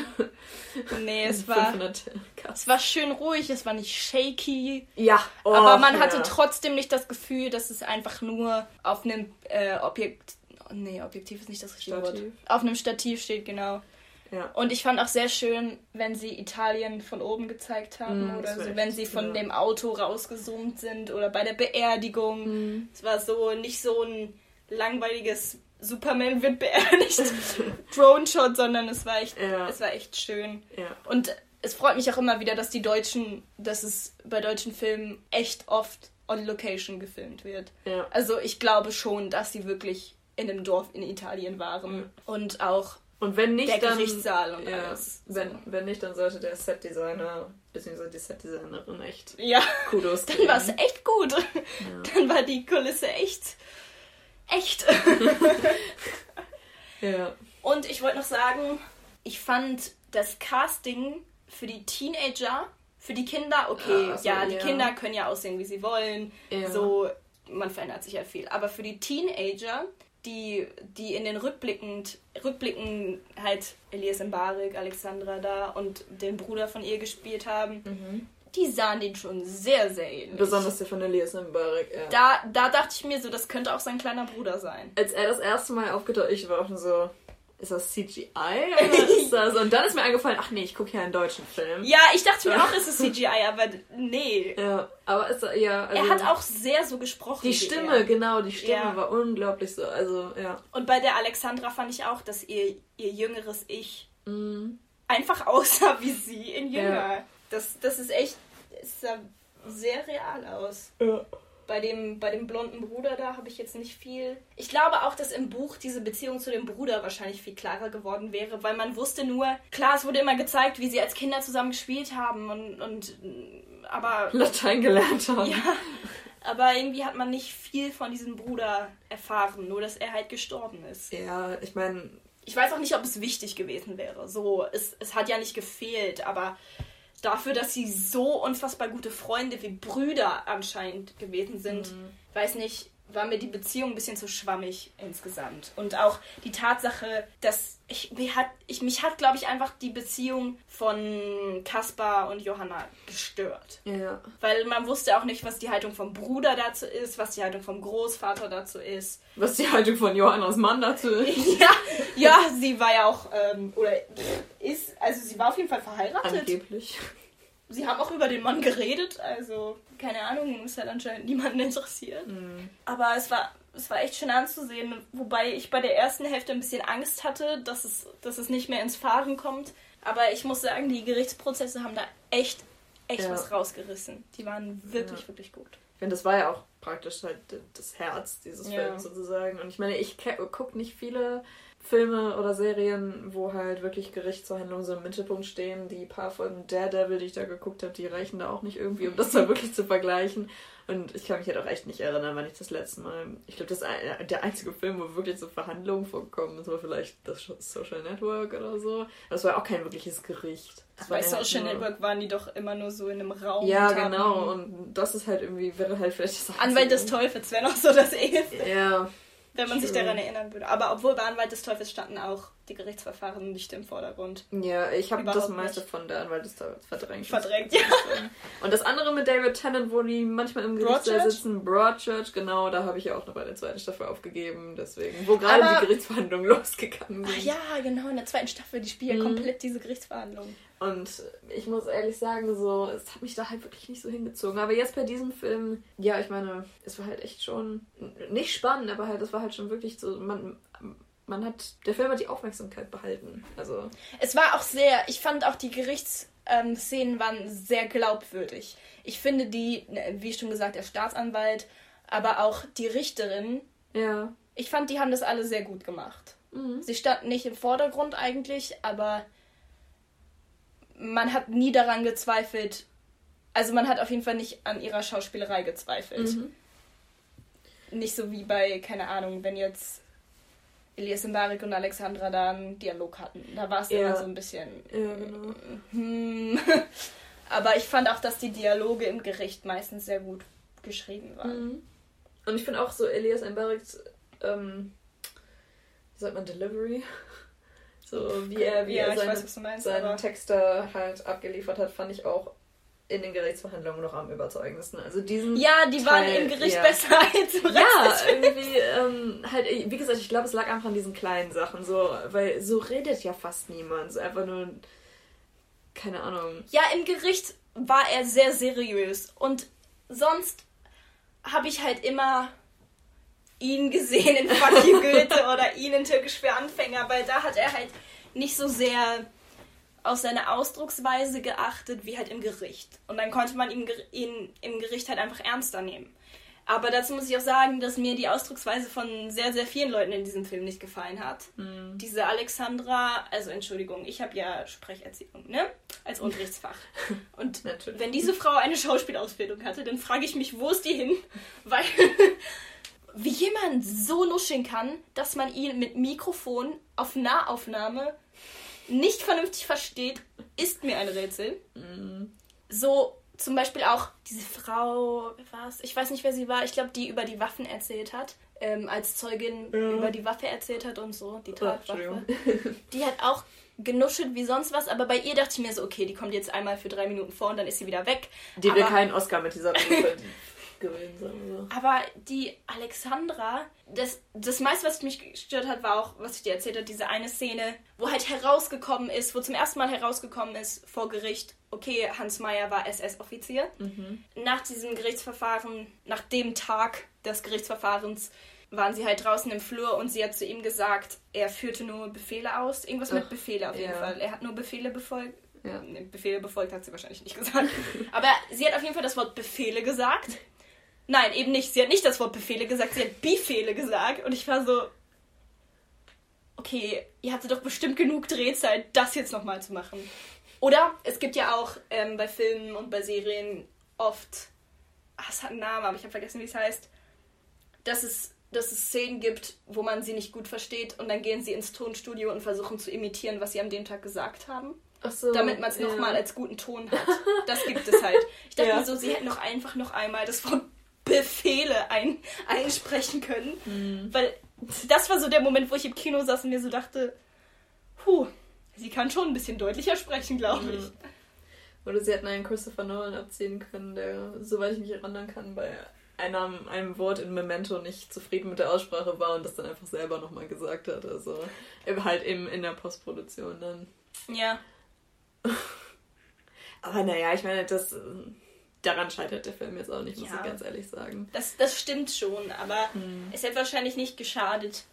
Nee, es war, 500 es war schön ruhig, es war nicht shaky. Ja, oh, aber man hatte ja. trotzdem nicht das Gefühl, dass es einfach nur auf einem äh, Objekt. Nee, Objektiv ist nicht das richtige Wort. Auf einem Stativ steht, genau. Ja. Und ich fand auch sehr schön, wenn sie Italien von oben gezeigt haben Mm, oder so, wenn sie von ja. dem Auto rausgezoomt sind oder bei der Beerdigung. Mhm. Es war so nicht so ein langweiliges Superman wird beerdigt Drone-Shot, sondern es war echt, Ja. es war echt schön. Ja. Und es freut mich auch immer wieder, dass die Deutschen, dass es bei deutschen Filmen echt oft on Location gefilmt wird. Ja. Also ich glaube schon, dass sie wirklich in einem Dorf in Italien waren und auch Und wenn nicht, der dann. Gerichtssaal und ja, alles. wenn, wenn nicht, dann sollte der Setdesigner, beziehungsweise die Setdesignerin echt Ja, Kudos dann kriegen. war es echt gut. Ja. Dann war die Kulisse echt, echt. ja. Und ich wollte noch sagen, ich fand das Casting für die Teenager, für die Kinder, okay, Ah, ach so, ja, die ja. Kinder können ja aussehen, wie sie wollen. Ja. So, man verändert sich ja viel. Aber für die Teenager, die, die in den Rückblickend, Rückblicken halt Elias Mbarek, Alexandra da und den Bruder von ihr gespielt haben, Mhm. Die sahen den schon sehr, sehr ähnlich. Besonders der von Elias Mbarek, ja. Da, da dachte ich mir so, das könnte auch sein kleiner Bruder sein. Als er das erste Mal aufgetaucht ich war auch so, ist das CGI oder ist das? Und dann ist mir eingefallen, ach nee, ich gucke ja einen deutschen Film. Ja, ich dachte mir auch, es ist CGI, aber nee. Ja, aber ist ja, also er hat auch sehr so gesprochen. die Stimme, genau, die Stimme Ja. war unglaublich so, also ja. Und bei der Alexandra fand ich auch, dass ihr, ihr jüngeres Ich Mhm. einfach aussah wie sie in Jünger. Ja. Das, das ist echt, es sah sehr real aus. Ja. Bei dem, bei dem blonden Bruder da habe ich jetzt nicht viel. Ich glaube auch, dass im Buch diese Beziehung zu dem Bruder wahrscheinlich viel klarer geworden wäre, weil man wusste nur, klar, es wurde immer gezeigt, wie sie als Kinder zusammen gespielt haben und, und aber Latein gelernt haben. Ja, aber irgendwie hat man nicht viel von diesem Bruder erfahren, nur dass er halt gestorben ist. Ja, ich meine, Ich weiß auch nicht, ob es wichtig gewesen wäre. So, es, es hat ja nicht gefehlt, aber dafür, dass sie so unfassbar gute Freunde wie Brüder anscheinend gewesen sind, weiß nicht, war mir die Beziehung ein bisschen zu schwammig insgesamt. Und auch die Tatsache, dass ich, mir hat, ich, mich hat, glaube ich, einfach die Beziehung von Kaspar und Johanna gestört. ja. Weil man wusste auch nicht, was die Haltung vom Bruder dazu ist, was die Haltung vom Großvater dazu ist. Was die Haltung von Johannas Mann dazu ist. Ja, ja, sie war ja auch, ähm, oder ist, also sie war auf jeden Fall verheiratet. Angeblich. Sie haben auch über den Mann geredet, also keine Ahnung, es hat anscheinend niemanden interessiert. Mhm. Aber es war, es war echt schön anzusehen, wobei ich bei der ersten Hälfte ein bisschen Angst hatte, dass es, dass es nicht mehr ins Fahren kommt. Aber ich muss sagen, die Gerichtsprozesse haben da echt, echt Ja. was rausgerissen. Die waren wirklich, Ja. wirklich gut. Ich finde, das war ja auch praktisch halt das Herz dieses Ja. Films sozusagen. Und ich meine, ich gucke nicht viele Filme oder Serien, wo halt wirklich Gerichtsverhandlungen so im Mittelpunkt stehen. Die paar Folgen Daredevil, die ich da geguckt habe, die reichen da auch nicht irgendwie, um das da wirklich zu vergleichen. Und ich kann mich halt auch echt nicht erinnern, wann ich das letzte Mal. Ich glaube, das ist ein- der einzige Film, wo wirklich so Verhandlungen vorkommen. Das war vielleicht das Social Network oder so. Das war auch kein wirkliches Gericht. Bei halt Social nur- Network waren die doch immer nur so in einem Raum. Ja, genau. Und das ist halt irgendwie, wäre halt vielleicht das Anwalt des. Teufels wäre noch so das Eheste, Ja, wenn man sich True. daran erinnern würde. Aber obwohl bei Anwalt des Teufels standen auch die Gerichtsverfahren nicht im Vordergrund. ja, ich habe das meiste nicht. von der Anwalt des Teufels verdrängt. Verdrängt, sagen. Und das andere mit David Tennant, wo die manchmal im Gerichtssaal sitzen, Broadchurch, genau, da habe ich ja auch noch bei der zweiten Staffel aufgegeben, deswegen, wo gerade die Gerichtsverhandlungen losgegangen Ach sind. ja, genau, in der zweiten Staffel, die spielen Mhm. komplett diese Gerichtsverhandlungen. Und ich muss ehrlich sagen, so, es hat mich da halt wirklich nicht so hingezogen. Aber jetzt bei diesem Film, ja, ich meine, es war halt echt schon nicht spannend, aber halt, es war halt schon wirklich so, man, man hat, der Film hat die Aufmerksamkeit behalten. Also, Es war auch sehr, ich fand auch die Gerichtsszenen waren sehr glaubwürdig. Ich finde die, ne, wie schon gesagt, der Staatsanwalt, aber auch die Richterin, ja. ich fand, die haben das alle sehr gut gemacht. Mhm. Sie standen nicht im Vordergrund eigentlich, aber man hat nie daran gezweifelt. Also man hat auf jeden Fall nicht an ihrer Schauspielerei gezweifelt. Mhm. Nicht so wie bei, keine Ahnung, wenn jetzt Elias Mbarek und Alexandra da einen Dialog hatten. Da war es Ja. immer so ein bisschen. Ja, genau. Hm. Aber ich fand auch, dass die Dialoge im Gericht meistens sehr gut geschrieben waren. Mhm. Und ich finde auch so Elias Mbareks ähm, wie sagt man, Delivery. So wie er, wie Ja, er seine, weiß, meinst, seinen Text da halt abgeliefert hat, fand ich auch in den Gerichtsverhandlungen noch am überzeugendsten. Also diesen Ja, die waren Teil, im Gericht ja. besser als im Rest Ja, irgendwie, ähm, halt, wie gesagt, ich glaube, es lag einfach an diesen kleinen Sachen, so, weil so redet ja fast niemand. So einfach nur, keine Ahnung. Ja, im Gericht war er sehr seriös. Und sonst habe ich halt immer ihn gesehen in Fuck You Goethe oder ihn in Türkisch für Anfänger, weil da hat er halt nicht so sehr auf seine Ausdrucksweise geachtet wie halt im Gericht. Und dann konnte man ihn, ihn im Gericht halt einfach ernster nehmen. Aber dazu muss ich auch sagen, dass mir die Ausdrucksweise von sehr, sehr vielen Leuten in diesem Film nicht gefallen hat. Diese Alexandra, also Entschuldigung, ich habe ja Sprecherziehung, ne? Als Unterrichtsfach. Und wenn diese Frau eine Schauspielausbildung hatte, dann frage ich mich, wo ist die hin? Weil wie jemand so nuscheln kann, dass man ihn mit Mikrofon auf Nahaufnahme nicht vernünftig versteht, ist mir ein Rätsel. So zum Beispiel auch diese Frau, war's? Ich weiß nicht, wer sie war. Ich glaube, die über die Waffen erzählt hat. Ähm, als Zeugin Ja. über die Waffe erzählt hat und so, die Oh, Tatwaffe. Entschuldigung. Die hat auch genuschelt wie sonst was, aber bei ihr dachte ich mir so, okay, die kommt jetzt einmal für drei Minuten vor und dann ist sie wieder weg. Die will aber, keinen Oscar mit dieser Rolle gewinnen, sagen wir so. aber die Alexandra, das, das meiste, was mich gestört hat, war auch, was ich dir erzählt habe, diese eine Szene, wo halt herausgekommen ist, wo zum ersten Mal herausgekommen ist vor Gericht, okay, Hans Meyer war SS-Offizier. Nach diesem Gerichtsverfahren, nach dem Tag des Gerichtsverfahrens, waren sie halt draußen im Flur und sie hat zu ihm gesagt, er führte nur Befehle aus. Irgendwas mit Ach, Befehle auf jeden ja. Fall. Er hat nur Befehle befolgt. Ja. Befehle befolgt hat sie wahrscheinlich nicht gesagt. Aber sie hat auf jeden Fall das Wort Befehle gesagt. Nein, eben nicht. Sie hat nicht das Wort Befehle gesagt, sie hat Befehle gesagt. Und ich war so, okay, ihr hattet doch bestimmt genug Drehzeit, das jetzt nochmal zu machen. Oder es gibt ja auch ähm, bei Filmen und bei Serien oft, ach, es hat einen Namen, aber ich habe vergessen, wie es heißt, dass es, dass es Szenen gibt, wo man sie nicht gut versteht und dann gehen sie ins Tonstudio und versuchen zu imitieren, was sie an dem Tag gesagt haben Ach so, damit man es ja. nochmal als guten Ton hat. Das gibt es halt. Ich dachte Ja. mir so, sie hätten doch einfach noch einmal das Wort Befehle ein, einsprechen können. Mhm. Weil das war so der Moment, wo ich im Kino saß und mir so dachte, puh, sie kann schon ein bisschen deutlicher sprechen, glaube ich. Mhm. Oder sie hätten einen Christopher Nolan abziehen können, der, soweit ich mich erinnern kann, bei einem, einem Wort in Memento nicht zufrieden mit der Aussprache war und das dann einfach selber nochmal gesagt hat. Also halt eben in der Postproduktion dann. Ja. Aber naja, ich meine, das daran scheitert der Film jetzt auch nicht, muss Ja. ich ganz ehrlich sagen. Das, das stimmt schon, aber Hm. es hätte wahrscheinlich nicht geschadet,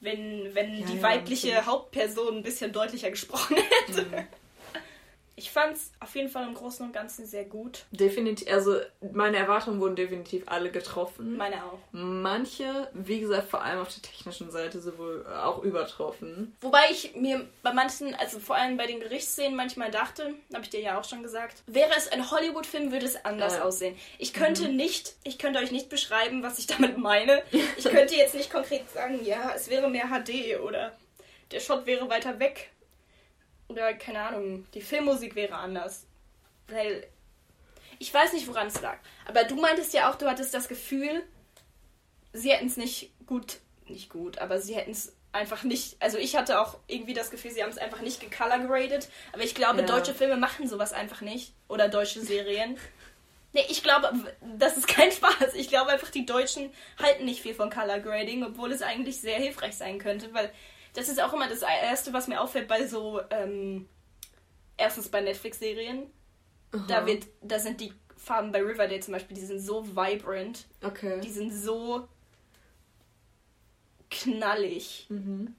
wenn, wenn Ja, die ja, weibliche natürlich. Hauptperson ein bisschen deutlicher gesprochen hätte. Hm. Ich fand es auf jeden Fall im Großen und Ganzen sehr gut. Definitiv, also meine Erwartungen wurden definitiv alle getroffen. Meine auch. Manche, wie gesagt, vor allem auf der technischen Seite sowohl äh, auch übertroffen. Wobei ich mir bei manchen, also vor allem bei den Gerichtsszenen manchmal dachte, habe ich dir ja auch schon gesagt, wäre es ein Hollywood-Film, würde es anders Ja. aussehen. Ich könnte nicht, ich könnte euch nicht beschreiben, was ich damit meine. Ich könnte jetzt nicht konkret sagen, ja, es wäre mehr HD oder der Shot wäre weiter weg. Oder keine Ahnung, die Filmmusik wäre anders. Weil ich weiß nicht, woran es lag. Aber du meintest ja auch, du hattest das Gefühl, sie hätten es nicht gut, nicht gut, aber sie hätten es einfach nicht, also ich hatte auch irgendwie das Gefühl, sie haben es einfach nicht gecolor graded, aber ich glaube, Ja. deutsche Filme machen sowas einfach nicht. Oder deutsche Serien. Nee, ich glaube, das ist kein Spaß. Ich glaube einfach, die Deutschen halten nicht viel von Color Grading, obwohl es eigentlich sehr hilfreich sein könnte, weil das ist auch immer das Erste, was mir auffällt bei so, ähm, erstens bei Netflix-Serien. Da wird, da sind die Farben bei Riverdale zum Beispiel, die sind so vibrant, Okay. die sind so knallig. Mhm.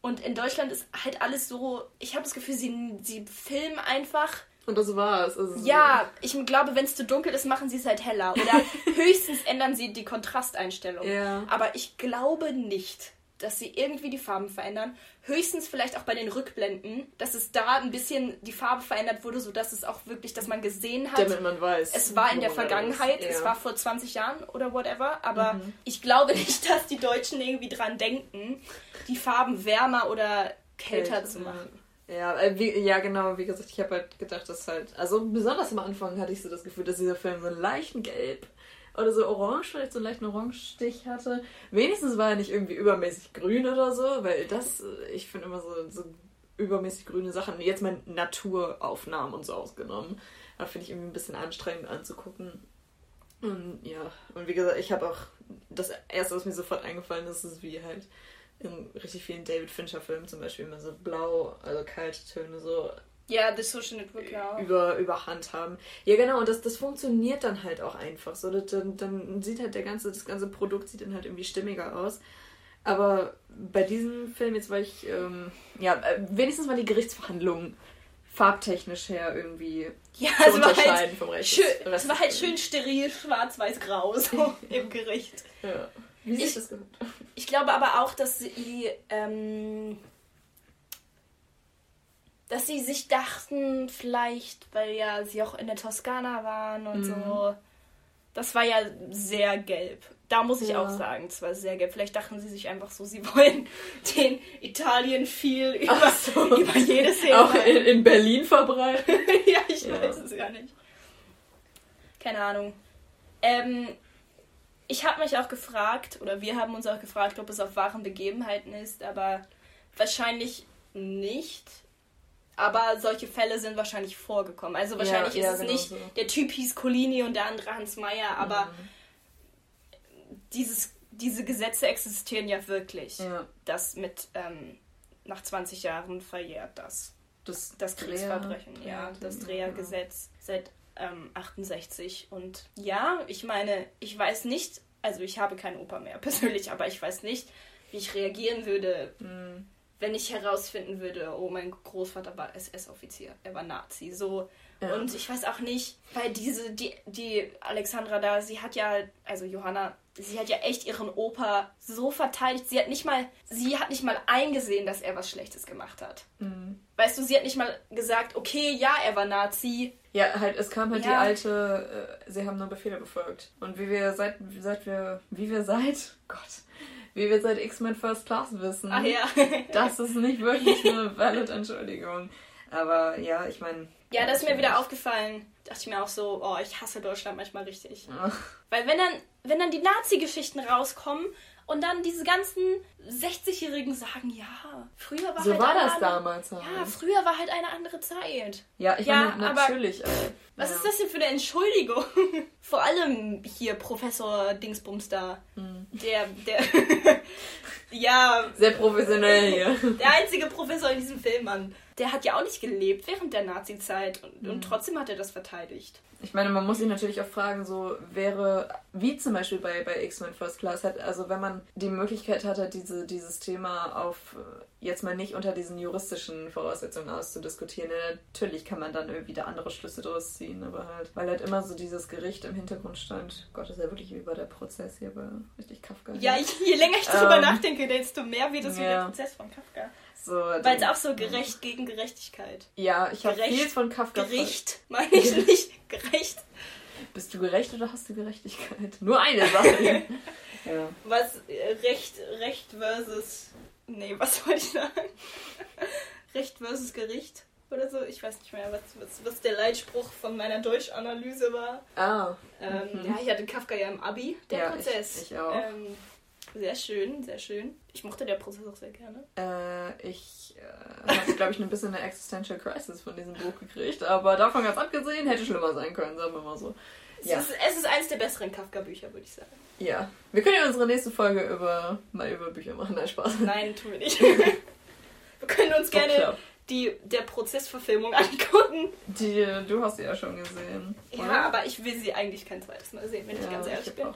Und in Deutschland ist halt alles so, ich habe das Gefühl, sie, sie filmen einfach. Und das war's. Also, Ja, ich glaube, wenn es zu dunkel ist, machen sie es halt heller. Oder höchstens ändern sie die Kontrasteinstellung. Ja. Aber ich glaube nicht, dass sie irgendwie die Farben verändern. Höchstens vielleicht auch bei den Rückblenden, dass es da ein bisschen die Farbe verändert wurde, sodass es auch wirklich, dass man gesehen hat. Damit man weiß. Es war in der er Vergangenheit, ist. es Ja. war vor 20 Jahren oder whatever, aber Mhm. ich glaube nicht, dass die Deutschen irgendwie dran denken, die Farben wärmer oder kälter zu machen. Ja, äh, wie, ja, genau, wie gesagt, ich habe halt gedacht, dass halt, also besonders am Anfang hatte ich so das Gefühl, dass dieser Film so einen leichten Gelb oder so orange, vielleicht so einen leichten Orangestich hatte. Wenigstens war er nicht irgendwie übermäßig grün oder so, weil das, äh, ich finde immer so, so übermäßig grüne Sachen, jetzt mal Naturaufnahmen und so ausgenommen, da finde ich irgendwie ein bisschen anstrengend anzugucken. Und ja, und wie gesagt, ich habe auch das erste, was mir sofort eingefallen ist, ist wie halt in richtig vielen David Fincher-Filmen zum Beispiel immer so blau, also kalte Töne so ja, The Social Network, ja. Über, überhand haben. Ja, genau, und das, das funktioniert dann halt auch einfach so. Dann, dann sieht halt der ganze, das ganze Produkt sieht dann halt irgendwie stimmiger aus. Aber bei diesem Film, jetzt war ich, ähm, ja, äh, wenigstens mal die Gerichtsverhandlungen farbtechnisch her irgendwie ja, zu unterscheiden halt vom Rest. Schön, es war halt schön steril, schwarz-weiß-grau so im Gericht. Ja. Wie sieht das gemacht? Ich glaube aber auch, dass sie ähm, dass sie sich dachten, vielleicht, weil ja sie auch in der Toskana waren und mhm. so. Das war ja sehr gelb. Da muss ich ja. auch sagen, es war sehr gelb. Vielleicht dachten sie sich einfach so, sie wollen den Italien viel über, so. über jede Szene. Auch in, in, Berlin verbreiten. ja, ich ja. weiß es gar nicht. Keine Ahnung. Ähm, ich habe mich auch gefragt, oder wir haben uns auch gefragt, ob es auf wahren Begebenheiten ist, aber wahrscheinlich nicht aber solche Fälle sind wahrscheinlich vorgekommen. Also wahrscheinlich ja, ist ja, es genau nicht, so. der Typ hieß Colini und der andere Hans Meyer, aber mhm. dieses, diese Gesetze existieren ja wirklich. Ja. Das mit ähm, nach 20 Jahren verjährt das. Das, das Kriegsverbrechen, ja, das Drehergesetz seit ähm, 68. Und ja, ich meine, ich weiß nicht, also ich habe keinen Opa mehr persönlich, aber ich weiß nicht, wie ich reagieren würde. Mhm wenn ich herausfinden würde, oh, mein Großvater war SS-Offizier, er war Nazi, so. Ja. Und ich weiß auch nicht, weil diese, die, die Alexandra da, sie hat ja, also Johanna, sie hat ja echt ihren Opa so verteidigt. Sie hat nicht mal, sie hat nicht mal eingesehen, dass er was Schlechtes gemacht hat. Mhm. Weißt du, sie hat nicht mal gesagt, okay, ja, er war Nazi. Ja, halt, es kam halt ja. die alte, äh, sie haben nur Befehle befolgt. Und wie wir seit, seit wir, wie wir seit, Gott, wie wir seit X-Men First Class wissen. Ach ja. das ist nicht wirklich eine valid Entschuldigung. Aber ja, ich meine. Ja, das ist mir wieder aufgefallen. Dachte ich mir auch so, oh, ich hasse Deutschland manchmal richtig. Ach. Weil wenn dann, wenn dann die Nazi-Geschichten rauskommen und dann diese ganzen 60-Jährigen sagen, ja, früher war so halt war das andere, damals halt. Ja, früher war halt eine andere Zeit. Ja, ich ja, meine, natürlich. Aber, äh, was ja. ist das denn für eine Entschuldigung? Vor allem hier Professor Dingsbums da. Hm. Der, der, ja. Sehr professionell hier. Der einzige Professor in diesem Film, Mann. Der hat ja auch nicht gelebt während der Nazi-Zeit und, hm. und trotzdem hat er das verteidigt. Ich meine, man muss sich natürlich auch fragen, so wäre, wie zum Beispiel bei, bei X-Men First Class, hat, also wenn man die Möglichkeit hatte, diese, dieses Thema auf jetzt mal nicht unter diesen juristischen Voraussetzungen auszudiskutieren, natürlich kann man dann irgendwie da andere Schlüsse draus ziehen, aber halt, weil halt immer so dieses Gericht im Hintergrund stand. Gott, ist ja wirklich bei der Prozess hier bei richtig Kafka. Ja, ich, je länger ich darüber ähm, nachdenke, desto mehr wird es ja. wie der Prozess von Kafka. So, Weil es auch so gerecht gegen Gerechtigkeit. Ja, ich habe viel von Kafka. Gericht, meine ich nicht. Gerecht. Bist du gerecht oder hast du Gerechtigkeit? Nur eine Sache. ja. Was äh, Recht, Recht versus. Nee, was wollte ich sagen? Recht versus Gericht oder so. Ich weiß nicht mehr, was, was, was der Leitspruch von meiner Deutschanalyse war. Ah. Ähm, mhm. Ja, ich hatte Kafka ja im Abi. Der ja, Prozess. Ich, ich auch. Ähm, sehr schön, sehr schön. Ich mochte der Prozess auch sehr gerne. Äh, ich äh, habe, glaube ich, ein bisschen eine Existential Crisis von diesem Buch gekriegt, aber davon ganz abgesehen, hätte schlimmer sein können, sagen wir mal so. Ja. Es, ist, es ist eines der besseren Kafka-Bücher, würde ich sagen. Ja. Wir können ja unsere nächste Folge über, mal über Bücher machen. Nein, Spaß. Nein, tun wir nicht. wir können uns gerne klar die der Prozessverfilmung angucken. Die, du hast sie ja schon gesehen. Oder? Ja, aber ich will sie eigentlich kein zweites Mal sehen, wenn ja, ich ganz ehrlich ich bin.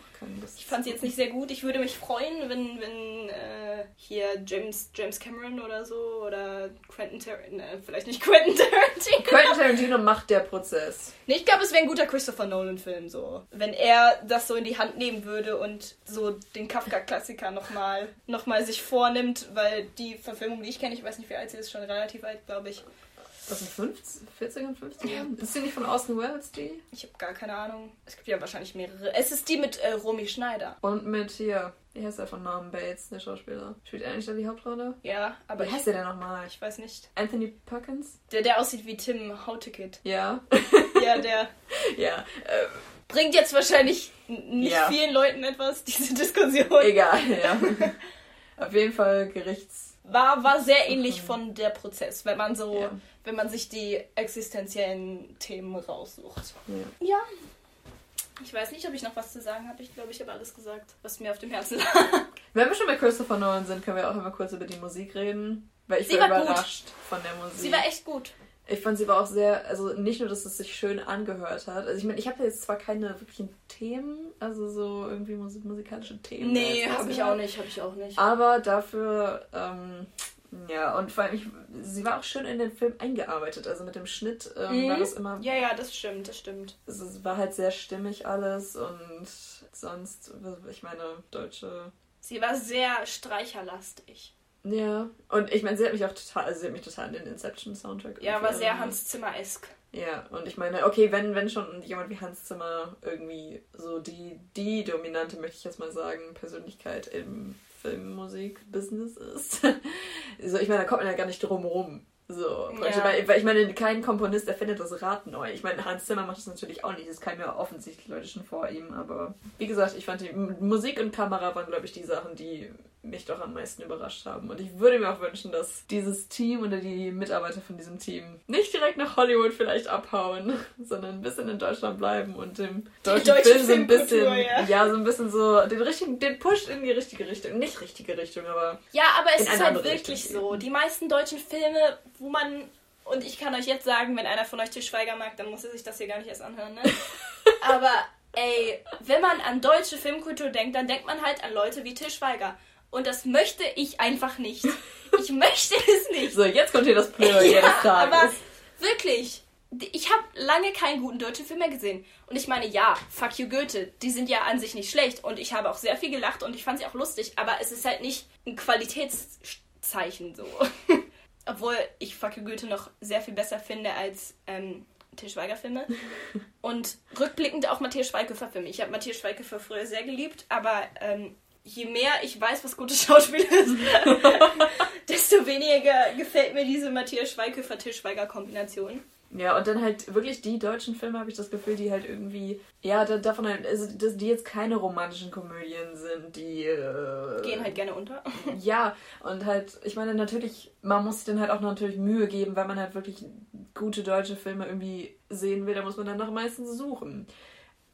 Ich fand sie jetzt nicht sehr gut. Ich würde mich freuen, wenn, wenn äh, hier James, James Cameron oder so oder Quentin Tarantino, ne, vielleicht nicht Quentin Tarantino. Quentin Tarantino macht der Prozess. Nee, ich glaube, es wäre ein guter Christopher Nolan-Film so. Wenn er das so in die Hand nehmen würde und so den Kafka-Klassiker nochmal noch mal sich vornimmt, weil die Verfilmung, die ich kenne, ich weiß nicht, wie alt sie ist, schon relativ alt glaube ich. Was sind 50, 40 und 50 Ja. Ist die nicht von Austin Wells, die? Ich habe gar keine Ahnung. Es gibt ja wahrscheinlich mehrere. Es ist die mit äh, Romy Schneider. Und mit hier, wie heißt der von Norman Bates, der Schauspieler? Spielt er nicht da die Hauptrolle? Ja, aber. Wie heißt der denn nochmal? Ich weiß nicht. Anthony Perkins? Der, der aussieht wie Tim Hautickett. Ja. ja, der. ja. Äh, Bringt jetzt wahrscheinlich nicht ja. vielen Leuten etwas, diese Diskussion. Egal, ja. Auf jeden Fall Gerichts. War, war sehr ähnlich von der Prozess, wenn man so, ja. wenn man sich die existenziellen Themen raussucht. Ja. ja. Ich weiß nicht, ob ich noch was zu sagen habe. Ich glaube, ich habe alles gesagt, was mir auf dem Herzen lag. Wenn wir schon bei Christopher Nolan sind, können wir auch einmal kurz über die Musik reden. Weil ich sie war, war überrascht gut. von der Musik. Sie war echt gut. Ich fand sie war auch sehr, also nicht nur, dass es sich schön angehört hat. Also ich meine, ich habe jetzt zwar keine wirklichen Themen, also so irgendwie musikalische Themen. Nee, habe ich auch nicht, habe ich auch nicht. Aber dafür, ähm, ja, und vor allem, ich, sie war auch schön in den Film eingearbeitet. Also mit dem Schnitt ähm, mhm. war das immer. Ja, ja, das stimmt, das stimmt. Es war halt sehr stimmig alles und sonst, ich meine, deutsche. Sie war sehr streicherlastig. Ja, und ich meine, sie hat mich auch total, also sie hat mich total an den Inception-Soundtrack. Ja, war sehr Hans Zimmer-esk. Ja, und ich meine, okay, wenn, wenn schon jemand wie Hans Zimmer irgendwie so die, die dominante, möchte ich jetzt mal sagen, Persönlichkeit im Filmmusik-Business ist. so, ich meine, da kommt man ja gar nicht drum rum. So, ja. weil, weil ich meine, kein Komponist erfindet das Rad neu. Ich meine, Hans Zimmer macht das natürlich auch nicht. Das kann mir offensichtlich Leute schon vor ihm. Aber wie gesagt, ich fand die Musik und Kamera waren, glaube ich, die Sachen, die mich doch am meisten überrascht haben. Und ich würde mir auch wünschen, dass dieses Team oder die Mitarbeiter von diesem Team nicht direkt nach Hollywood vielleicht abhauen, sondern ein bisschen in Deutschland bleiben und dem deutschen Film so ein bisschen, ja. ja. so ein bisschen so den richtigen, den Push in die richtige Richtung. Nicht richtige Richtung, aber. Ja, aber es ist halt wirklich so. Die meisten deutschen Filme, wo man und ich kann euch jetzt sagen, wenn einer von euch Tischweiger mag, dann muss er sich das hier gar nicht erst anhören, ne? Aber ey, wenn man an deutsche Filmkultur denkt, dann denkt man halt an Leute wie Tischweiger. Und das möchte ich einfach nicht. Ich möchte es nicht. So, jetzt kommt hier das Plöger ja, jedes Tages. Aber wirklich, ich habe lange keinen guten deutschen Film mehr gesehen. Und ich meine, ja, Fuck You Goethe, die sind ja an sich nicht schlecht. Und ich habe auch sehr viel gelacht und ich fand sie auch lustig. Aber es ist halt nicht ein Qualitätszeichen so. Obwohl ich Fuck You Goethe noch sehr viel besser finde als ähm, Til Schweiger-Filme. Und rückblickend auch Matthias Schweighöfer-Filme. Ich habe Matthias Schweighöfer früher sehr geliebt, aber ähm, je mehr ich weiß, was gutes Schauspiel ist, desto weniger gefällt mir diese Matthias Schweighöfer-Tischweiger-Kombination. Ja, und dann halt wirklich die deutschen Filme, habe ich das Gefühl, die halt irgendwie, ja, da, davon halt, also dass die jetzt keine romantischen Komödien sind, die. Äh, Gehen halt gerne unter. ja, und halt, ich meine, natürlich, man muss sich dann halt auch natürlich Mühe geben, weil man halt wirklich gute deutsche Filme irgendwie sehen will, da muss man dann noch meistens suchen.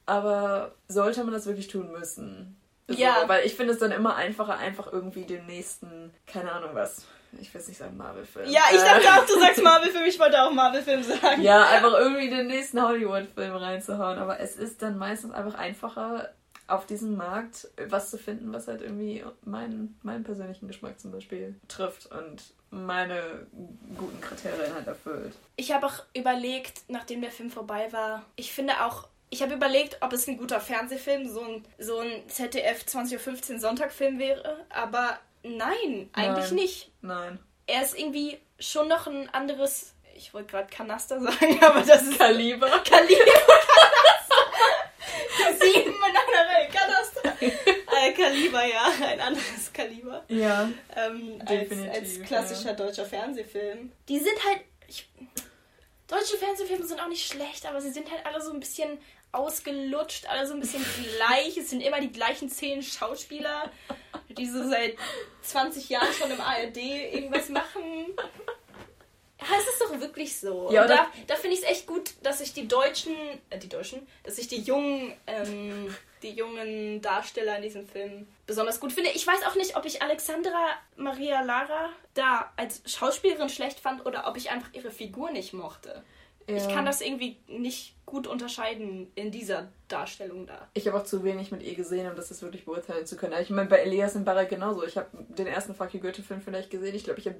Aber sollte man das wirklich tun müssen? Ja. weil ich finde es dann immer einfacher, einfach irgendwie den nächsten, keine Ahnung was. Ich will es nicht sagen Marvel-Film. Ja, ich dachte auch, du sagst Marvel-Film, ich wollte auch Marvel-Film sagen. Ja, einfach irgendwie den nächsten Hollywood-Film reinzuhauen. Aber es ist dann meistens einfach einfacher, auf diesem Markt was zu finden, was halt irgendwie meinen, meinen persönlichen Geschmack zum Beispiel trifft und meine guten Kriterien halt erfüllt. Ich habe auch überlegt, nachdem der Film vorbei war, ich finde auch ich habe überlegt, ob es ein guter Fernsehfilm, so ein, so ein ZDF 20.15 Uhr Sonntagfilm wäre, aber nein, eigentlich nein. nicht. Nein. Er ist irgendwie schon noch ein anderes, ich wollte gerade Kanaster sagen, aber das ist... Kaliber. Kaliber, Kanaster. Sieben in einer Reihe, Kanaster. Äh, Kaliber, ja, ein anderes Kaliber. Ja, ähm, definitiv. Als, als klassischer ja. deutscher Fernsehfilm. Die sind halt... Ich, Deutsche Fernsehfilme sind auch nicht schlecht, aber sie sind halt alle so ein bisschen ausgelutscht, alle so ein bisschen gleich. Es sind immer die gleichen zehn Schauspieler, die so seit 20 Jahren schon im ARD irgendwas machen. Ja, es ist doch wirklich so. Ja, da, da finde ich es echt gut, dass sich die Deutschen, äh, die Deutschen, dass sich die jungen, ähm, die jungen Darsteller in diesem Film besonders gut finde. Ich weiß auch nicht, ob ich Alexandra Maria Lara da als Schauspielerin schlecht fand oder ob ich einfach ihre Figur nicht mochte. Ja. Ich kann das irgendwie nicht gut unterscheiden in dieser Darstellung da. Ich habe auch zu wenig mit ihr gesehen, um das jetzt wirklich beurteilen zu können. Ich meine, bei Elias und Barak genauso. Ich habe den ersten Fuck You Goethe-Film vielleicht gesehen. Ich glaube, ich habe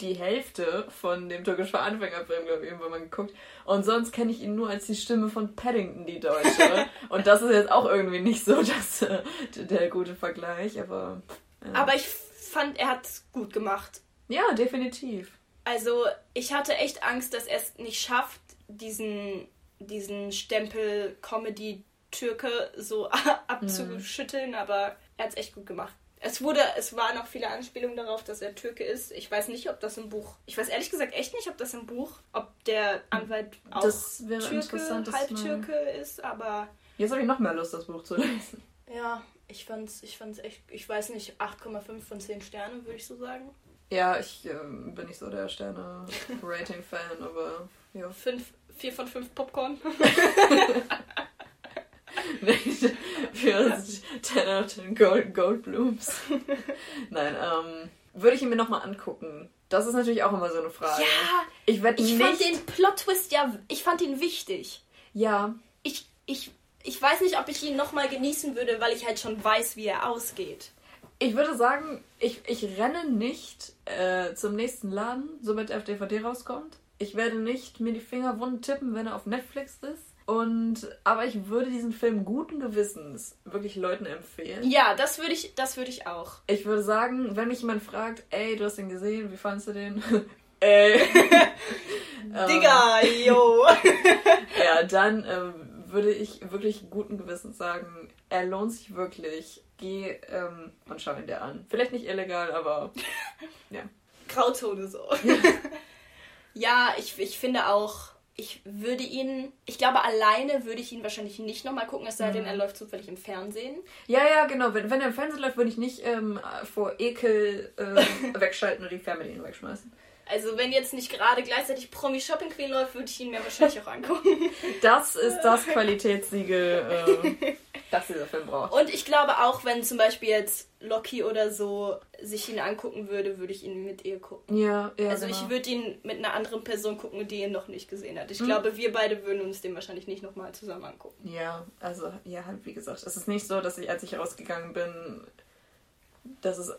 die Hälfte von dem türkisch für Anfängerfilm, glaube ich, irgendwann mal geguckt. Und sonst kenne ich ihn nur als die Stimme von Paddington, die Deutsche. und das ist jetzt auch irgendwie nicht so das, äh, der gute Vergleich, aber. Ja. Aber ich fand, er hat es gut gemacht. Ja, definitiv. Also, ich hatte echt Angst, dass er es nicht schafft, diesen, diesen Stempel Comedy-Türke so abzuschütteln, mhm. aber er hat es echt gut gemacht. Es wurde, es waren auch viele Anspielungen darauf, dass er Türke ist. Ich weiß nicht, ob das im Buch. Ich weiß ehrlich gesagt echt nicht, ob das im Buch, ob der Anwalt auch Das wäre Türke, interessant, das Halbtürke ist, aber Jetzt habe ich noch mehr Lust, das Buch zu lesen. ja, ich fand's, ich fand's echt, ich weiß nicht, 8,5 von 10 Sternen, würde ich so sagen. Ja, ich ähm, bin nicht so der Sterne-Rating-Fan, aber ja. 5, 4 von 5 Popcorn. Für 10 out of 10 Gold, Goldblooms. Nein, ähm, würde ich ihn mir nochmal angucken. Das ist natürlich auch immer so eine Frage. Ja, Ich werde ich nicht. fand den Plot-Twist ja, ich fand ihn wichtig. ja, Ich, ich, ich weiß nicht, ob ich ihn nochmal genießen würde, weil ich halt schon weiß, wie er ausgeht. ich würde sagen, ich, ich renne nicht äh, zum nächsten Laden, sobald er auf DVD rauskommt. Ich werde nicht mir die Finger wund tippen, wenn er auf Netflix ist. Und aber ich würde diesen Film guten Gewissens wirklich Leuten empfehlen. Ja, das würde ich, das würde ich auch. Ich würde sagen, wenn mich jemand fragt, ey, du hast den gesehen, wie fandest du den? ey. Digga, yo. Ja, dann ähm, würde ich wirklich guten Gewissens sagen, er lohnt sich wirklich. Geh ähm, und schau ihn dir an. Vielleicht nicht illegal, aber ja. Grauzone so. ja, ich, ich finde auch, ich würde ihn, ich glaube, alleine würde ich ihn wahrscheinlich nicht nochmal gucken, es sei denn, er läuft zufällig im Fernsehen. Ja, ja, genau. Wenn, wenn er im Fernsehen läuft, würde ich nicht ähm, vor Ekel äh, wegschalten und die Fernbedienung wegschmeißen. Also, wenn jetzt nicht gerade gleichzeitig Promi Shopping Queen läuft, würde ich ihn mir wahrscheinlich auch angucken. Das ist das Qualitätssiegel, äh, das dieser Film braucht. Und ich glaube auch, wenn zum Beispiel jetzt Loki oder so sich ihn angucken würde, würde ich ihn mit ihr gucken. Ja, ja. Also genau. ich würde ihn mit einer anderen Person gucken, die ihn noch nicht gesehen hat. Ich Mhm. glaube, wir beide würden uns den wahrscheinlich nicht nochmal zusammen angucken. Ja, also, ja, halt, wie gesagt, es ist nicht so, dass ich, als ich rausgegangen bin, dass es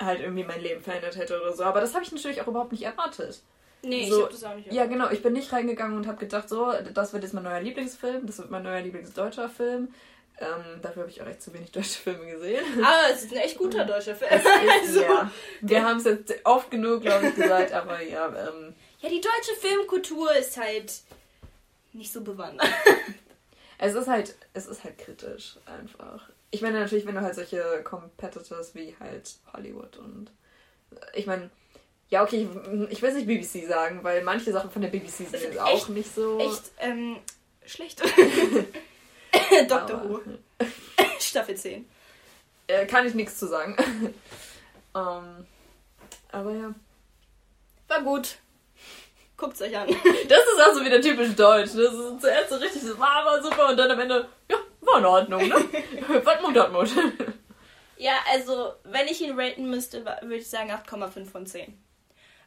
halt irgendwie mein Leben verändert hätte oder so. Aber das habe ich natürlich auch überhaupt nicht erwartet. Nee, So, ich habe das auch nicht. Ja, genau. Ich bin nicht reingegangen und habe gedacht, so, das wird jetzt mein neuer Lieblingsfilm, das wird mein neuer Lieblingsdeutscher Film. Ähm, dafür habe ich auch echt zu wenig deutsche Filme gesehen. Aber es ist ein echt guter deutscher Film. Ist, also, ja. Wir haben es jetzt oft genug, glaube ich, gesagt, aber ja, ähm, ja, die deutsche Filmkultur ist halt nicht so bewandert. es ist halt, es ist halt kritisch einfach. Ich meine natürlich, wenn du halt solche Competitors wie halt Hollywood und ich meine, ja okay, ich, will es nicht BBC sagen, weil manche Sachen von der BBC sind jetzt auch nicht so. Echt ähm, schlecht. Dr. Who, Staffel 10. Äh, kann ich nichts zu sagen. ähm, aber ja. War gut. Guckt's euch an. Das ist auch so wieder typisch deutsch. Das ist zuerst so richtig, das war aber super und dann am Ende, ja, war in Ordnung, ne? Was Mut hat Mut. Ja, also, wenn ich ihn raten müsste, würde ich sagen 8,5 von 10.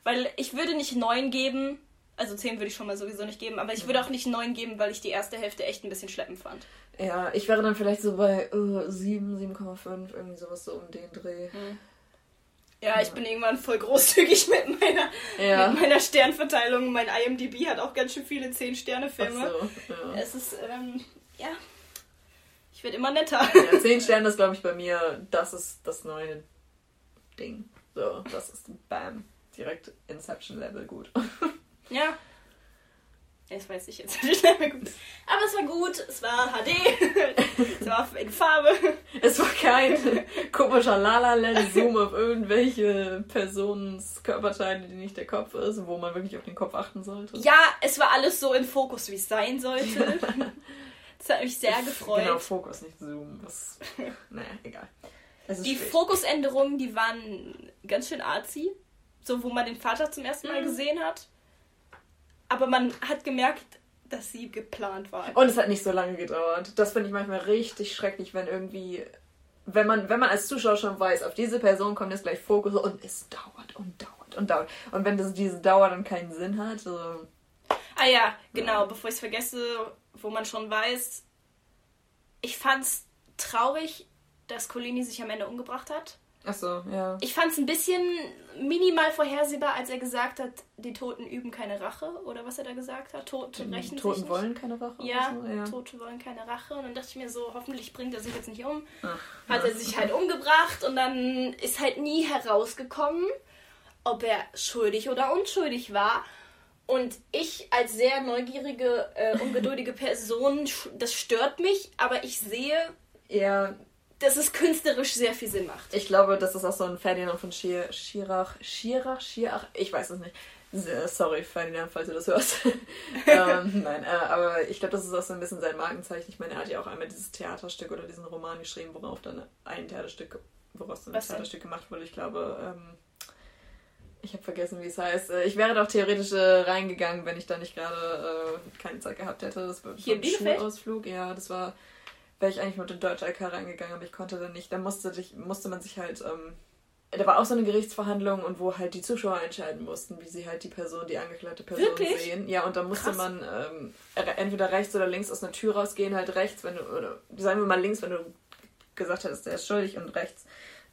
Weil ich würde nicht 9 geben, also 10 würde ich schon mal sowieso nicht geben, aber ich würde auch nicht 9 geben, weil ich die erste Hälfte echt ein bisschen schleppend fand. Ja, ich wäre dann vielleicht so bei äh, 7, 7,5, irgendwie sowas so um den Dreh. Ja, ich bin irgendwann voll großzügig mit meiner, Ja. mit meiner Sternverteilung. Mein IMDb hat auch ganz schön viele 10-Sterne-Filme. Ach so, ja. Es ist, ähm, ja, ich werde immer netter. ja. 10 Sterne ist, glaube ich, bei mir, das ist das neue Ding. So, das ist Bam. Direkt Inception-Level gut. Ja. Das weiß ich jetzt nicht mehr gut. Aber es war gut, es war HD, es war in Farbe. Es war kein komischer Lala-Land-Zoom auf irgendwelche Personens Körperteile, die nicht der Kopf ist, wo man wirklich auf den Kopf achten sollte. Ja, es war alles so in Fokus, wie es sein sollte. Das hat mich sehr gefreut. Genau, Fokus, nicht Zoom. Das, naja, egal. Die spät. Fokusänderungen, die waren ganz schön arzi. So, wo man den Vater zum ersten Mal Mhm. gesehen hat. Aber man hat gemerkt, dass sie geplant war. Und es hat nicht so lange gedauert. Das finde ich manchmal richtig schrecklich, wenn irgendwie, wenn man, wenn man als Zuschauer schon weiß, auf diese Person kommt jetzt gleich Fokus und es dauert und dauert und dauert. Und wenn das diese Dauer dann keinen Sinn hat, so, Ah ja, genau, bevor ich es vergesse, wo man schon weiß, ich fand's traurig, dass Colini sich am Ende umgebracht hat. achso, ja. Ich fand's ein bisschen minimal vorhersehbar, als er gesagt hat, die Toten üben keine Rache. Oder was er da gesagt hat. Tote rächen sich Toten nicht. wollen keine Rache. Ja, so, ja. Tote wollen keine Rache. Und dann dachte ich mir so, hoffentlich bringt er sich jetzt nicht um. Ach, Hat er sich halt umgebracht und dann ist halt nie herausgekommen, ob er schuldig oder unschuldig war. Und ich als sehr neugierige, äh, ungeduldige Person, das stört mich, aber ich sehe, Ja, dass es künstlerisch sehr viel Sinn macht. Ich glaube, das ist auch so ein Ferdinand von Schier, Schirach, Schirach, Schirach, ich weiß es nicht. Sorry, Ferdinand, falls du das hörst. ähm, nein, äh, aber ich glaube, das ist auch so ein bisschen sein Markenzeichen. Ich meine, er hat ja auch einmal dieses Theaterstück oder diesen Roman geschrieben, worauf dann ein Theaterstück, woraus dann ein Theaterstück gemacht wurde. Ich glaube, ähm, ich habe vergessen, wie es heißt. Äh, ich wäre doch theoretisch äh, reingegangen, wenn ich da nicht gerade äh, keine Zeit gehabt hätte. Das war Hier ein Schulausflug. Ja, das war, wäre ich eigentlich mit dem Deutsch LK reingegangen, aber ich konnte dann nicht. Da musste, musste man sich halt, ähm, da war auch so eine Gerichtsverhandlung und wo halt die Zuschauer entscheiden mussten, wie sie halt die Person, die angeklagte Person Wirklich? sehen. Ja, und da musste Krass. man ähm, entweder rechts oder links aus einer Tür rausgehen, halt rechts, wenn du, oder sagen wir mal links, wenn du gesagt hättest, der ist schuldig und rechts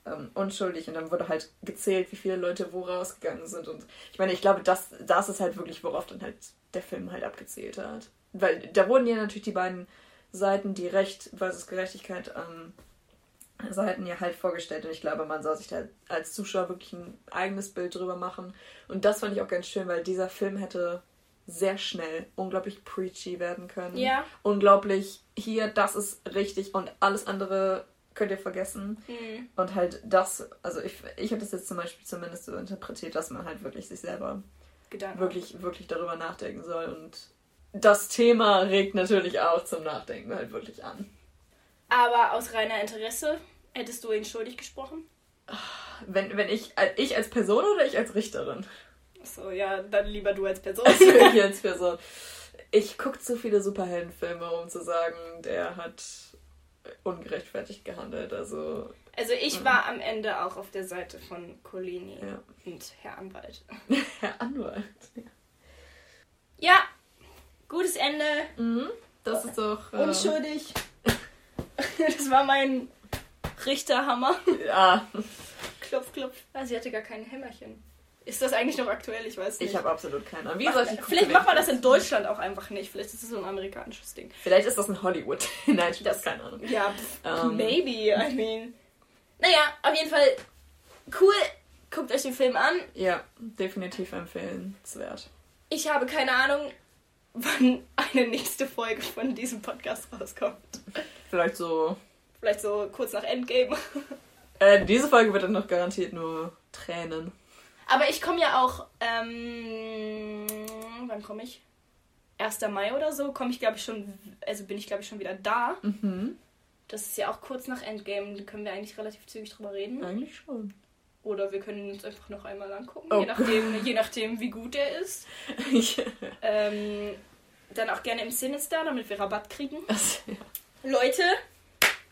ähm, unschuldig und dann wurde halt gezählt, wie viele Leute wo rausgegangen sind. Und ich meine, ich glaube, das, das ist halt wirklich, worauf dann halt der Film halt abgezählt hat. Weil da wurden ja natürlich die beiden Seiten, die Recht versus Gerechtigkeit ähm, Seiten ja halt vorgestellt und ich glaube, man soll sich da als Zuschauer wirklich ein eigenes Bild drüber machen. Und das fand ich auch ganz schön, weil dieser Film hätte sehr schnell unglaublich preachy werden können. Ja. Unglaublich, hier, das ist richtig und alles andere könnt ihr vergessen. Mhm. Und halt das, also ich, ich habe das jetzt zum Beispiel zumindest so interpretiert, dass man halt wirklich sich selber Gedanken. wirklich, wirklich darüber nachdenken soll. Und das Thema regt natürlich auch zum Nachdenken halt wirklich an. Aber aus reiner Interesse hättest du ihn schuldig gesprochen? Wenn, wenn ich, ich als Person oder ich als Richterin? So, ja, dann lieber du als Person. ich als Person. Ich gucke zu viele Superheldenfilme, um zu sagen, der hat ungerechtfertigt gehandelt. Also, also ich war am Ende auch auf der Seite von Colini ja. und Herr Anwalt. Herr Anwalt, ja. Ja, gutes Ende. Mhm, das ist doch... Äh... Unschuldig. das war mein Richterhammer. Ja. klopf, klopf. Ah, sie hatte gar kein Hämmerchen. Ist das eigentlich noch aktuell? Ich weiß nicht. Ich habe absolut keine Ahnung. Wie Mach, vielleicht macht man das in Deutschland auch einfach nicht. Vielleicht ist das so ein amerikanisches Ding. Vielleicht ist das in Hollywood. Nein, ich habe keine Ahnung. Ja, um. Ähm. maybe. I mean. Naja, auf jeden Fall cool. Guckt euch den Film an. Ja, definitiv empfehlenswert. Ich habe keine Ahnung, wann eine nächste Folge von diesem Podcast rauskommt. Vielleicht so. Vielleicht so kurz nach Endgame. Äh, diese Folge wird dann noch garantiert nur Tränen. Aber ich komme ja auch, ähm, wann komme ich? 1. Mai oder so, komme ich glaube ich schon, also bin ich glaube ich schon wieder da. Mhm. Das ist ja auch kurz nach Endgame, da können wir eigentlich relativ zügig drüber reden. Eigentlich schon. Oder wir können uns einfach noch einmal angucken, oh. je, nachdem, je nachdem, wie gut er ist. ja. ähm, dann auch gerne im Sinister, damit wir Rabatt kriegen. Also, ja. Leute,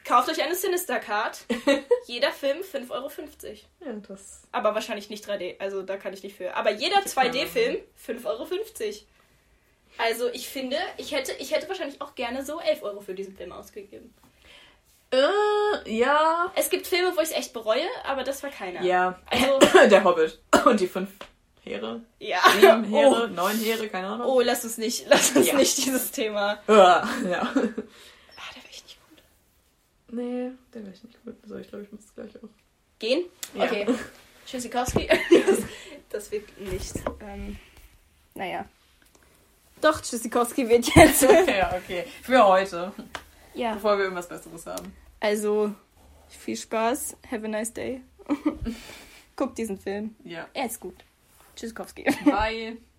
Kauft euch eine Sinister Card. jeder Film 5,50 Euro. Ja, das. Aber wahrscheinlich nicht 3D, also da kann ich nicht für. Aber jeder 2D-Film 5,50 Euro. Also ich finde, ich hätte, ich hätte wahrscheinlich auch gerne so 11 Euro für diesen Film ausgegeben. Äh, ja. Es gibt Filme, wo ich es echt bereue, aber das war keiner. Ja. Also, Der Hobbit. Und die fünf Heere. Ja. Sieben Heere, oh. neun Heere, keine Ahnung. Oh, lass uns nicht, lass uns ja. nicht dieses Thema. Ja. ja. Nee, der wäre ich nicht gut. Also ich glaube, ich muss es gleich auch. Gehen? Ja. Okay. Tschüssikowski. das, das wird nicht. Ähm, naja. Doch, Tschüssikowski wird jetzt. ja, okay. Für heute. Ja. Bevor wir irgendwas Besseres haben. Also, viel Spaß. Have a nice day. Guck diesen Film. Ja. Er ist gut. Tschüssikowski. Bye.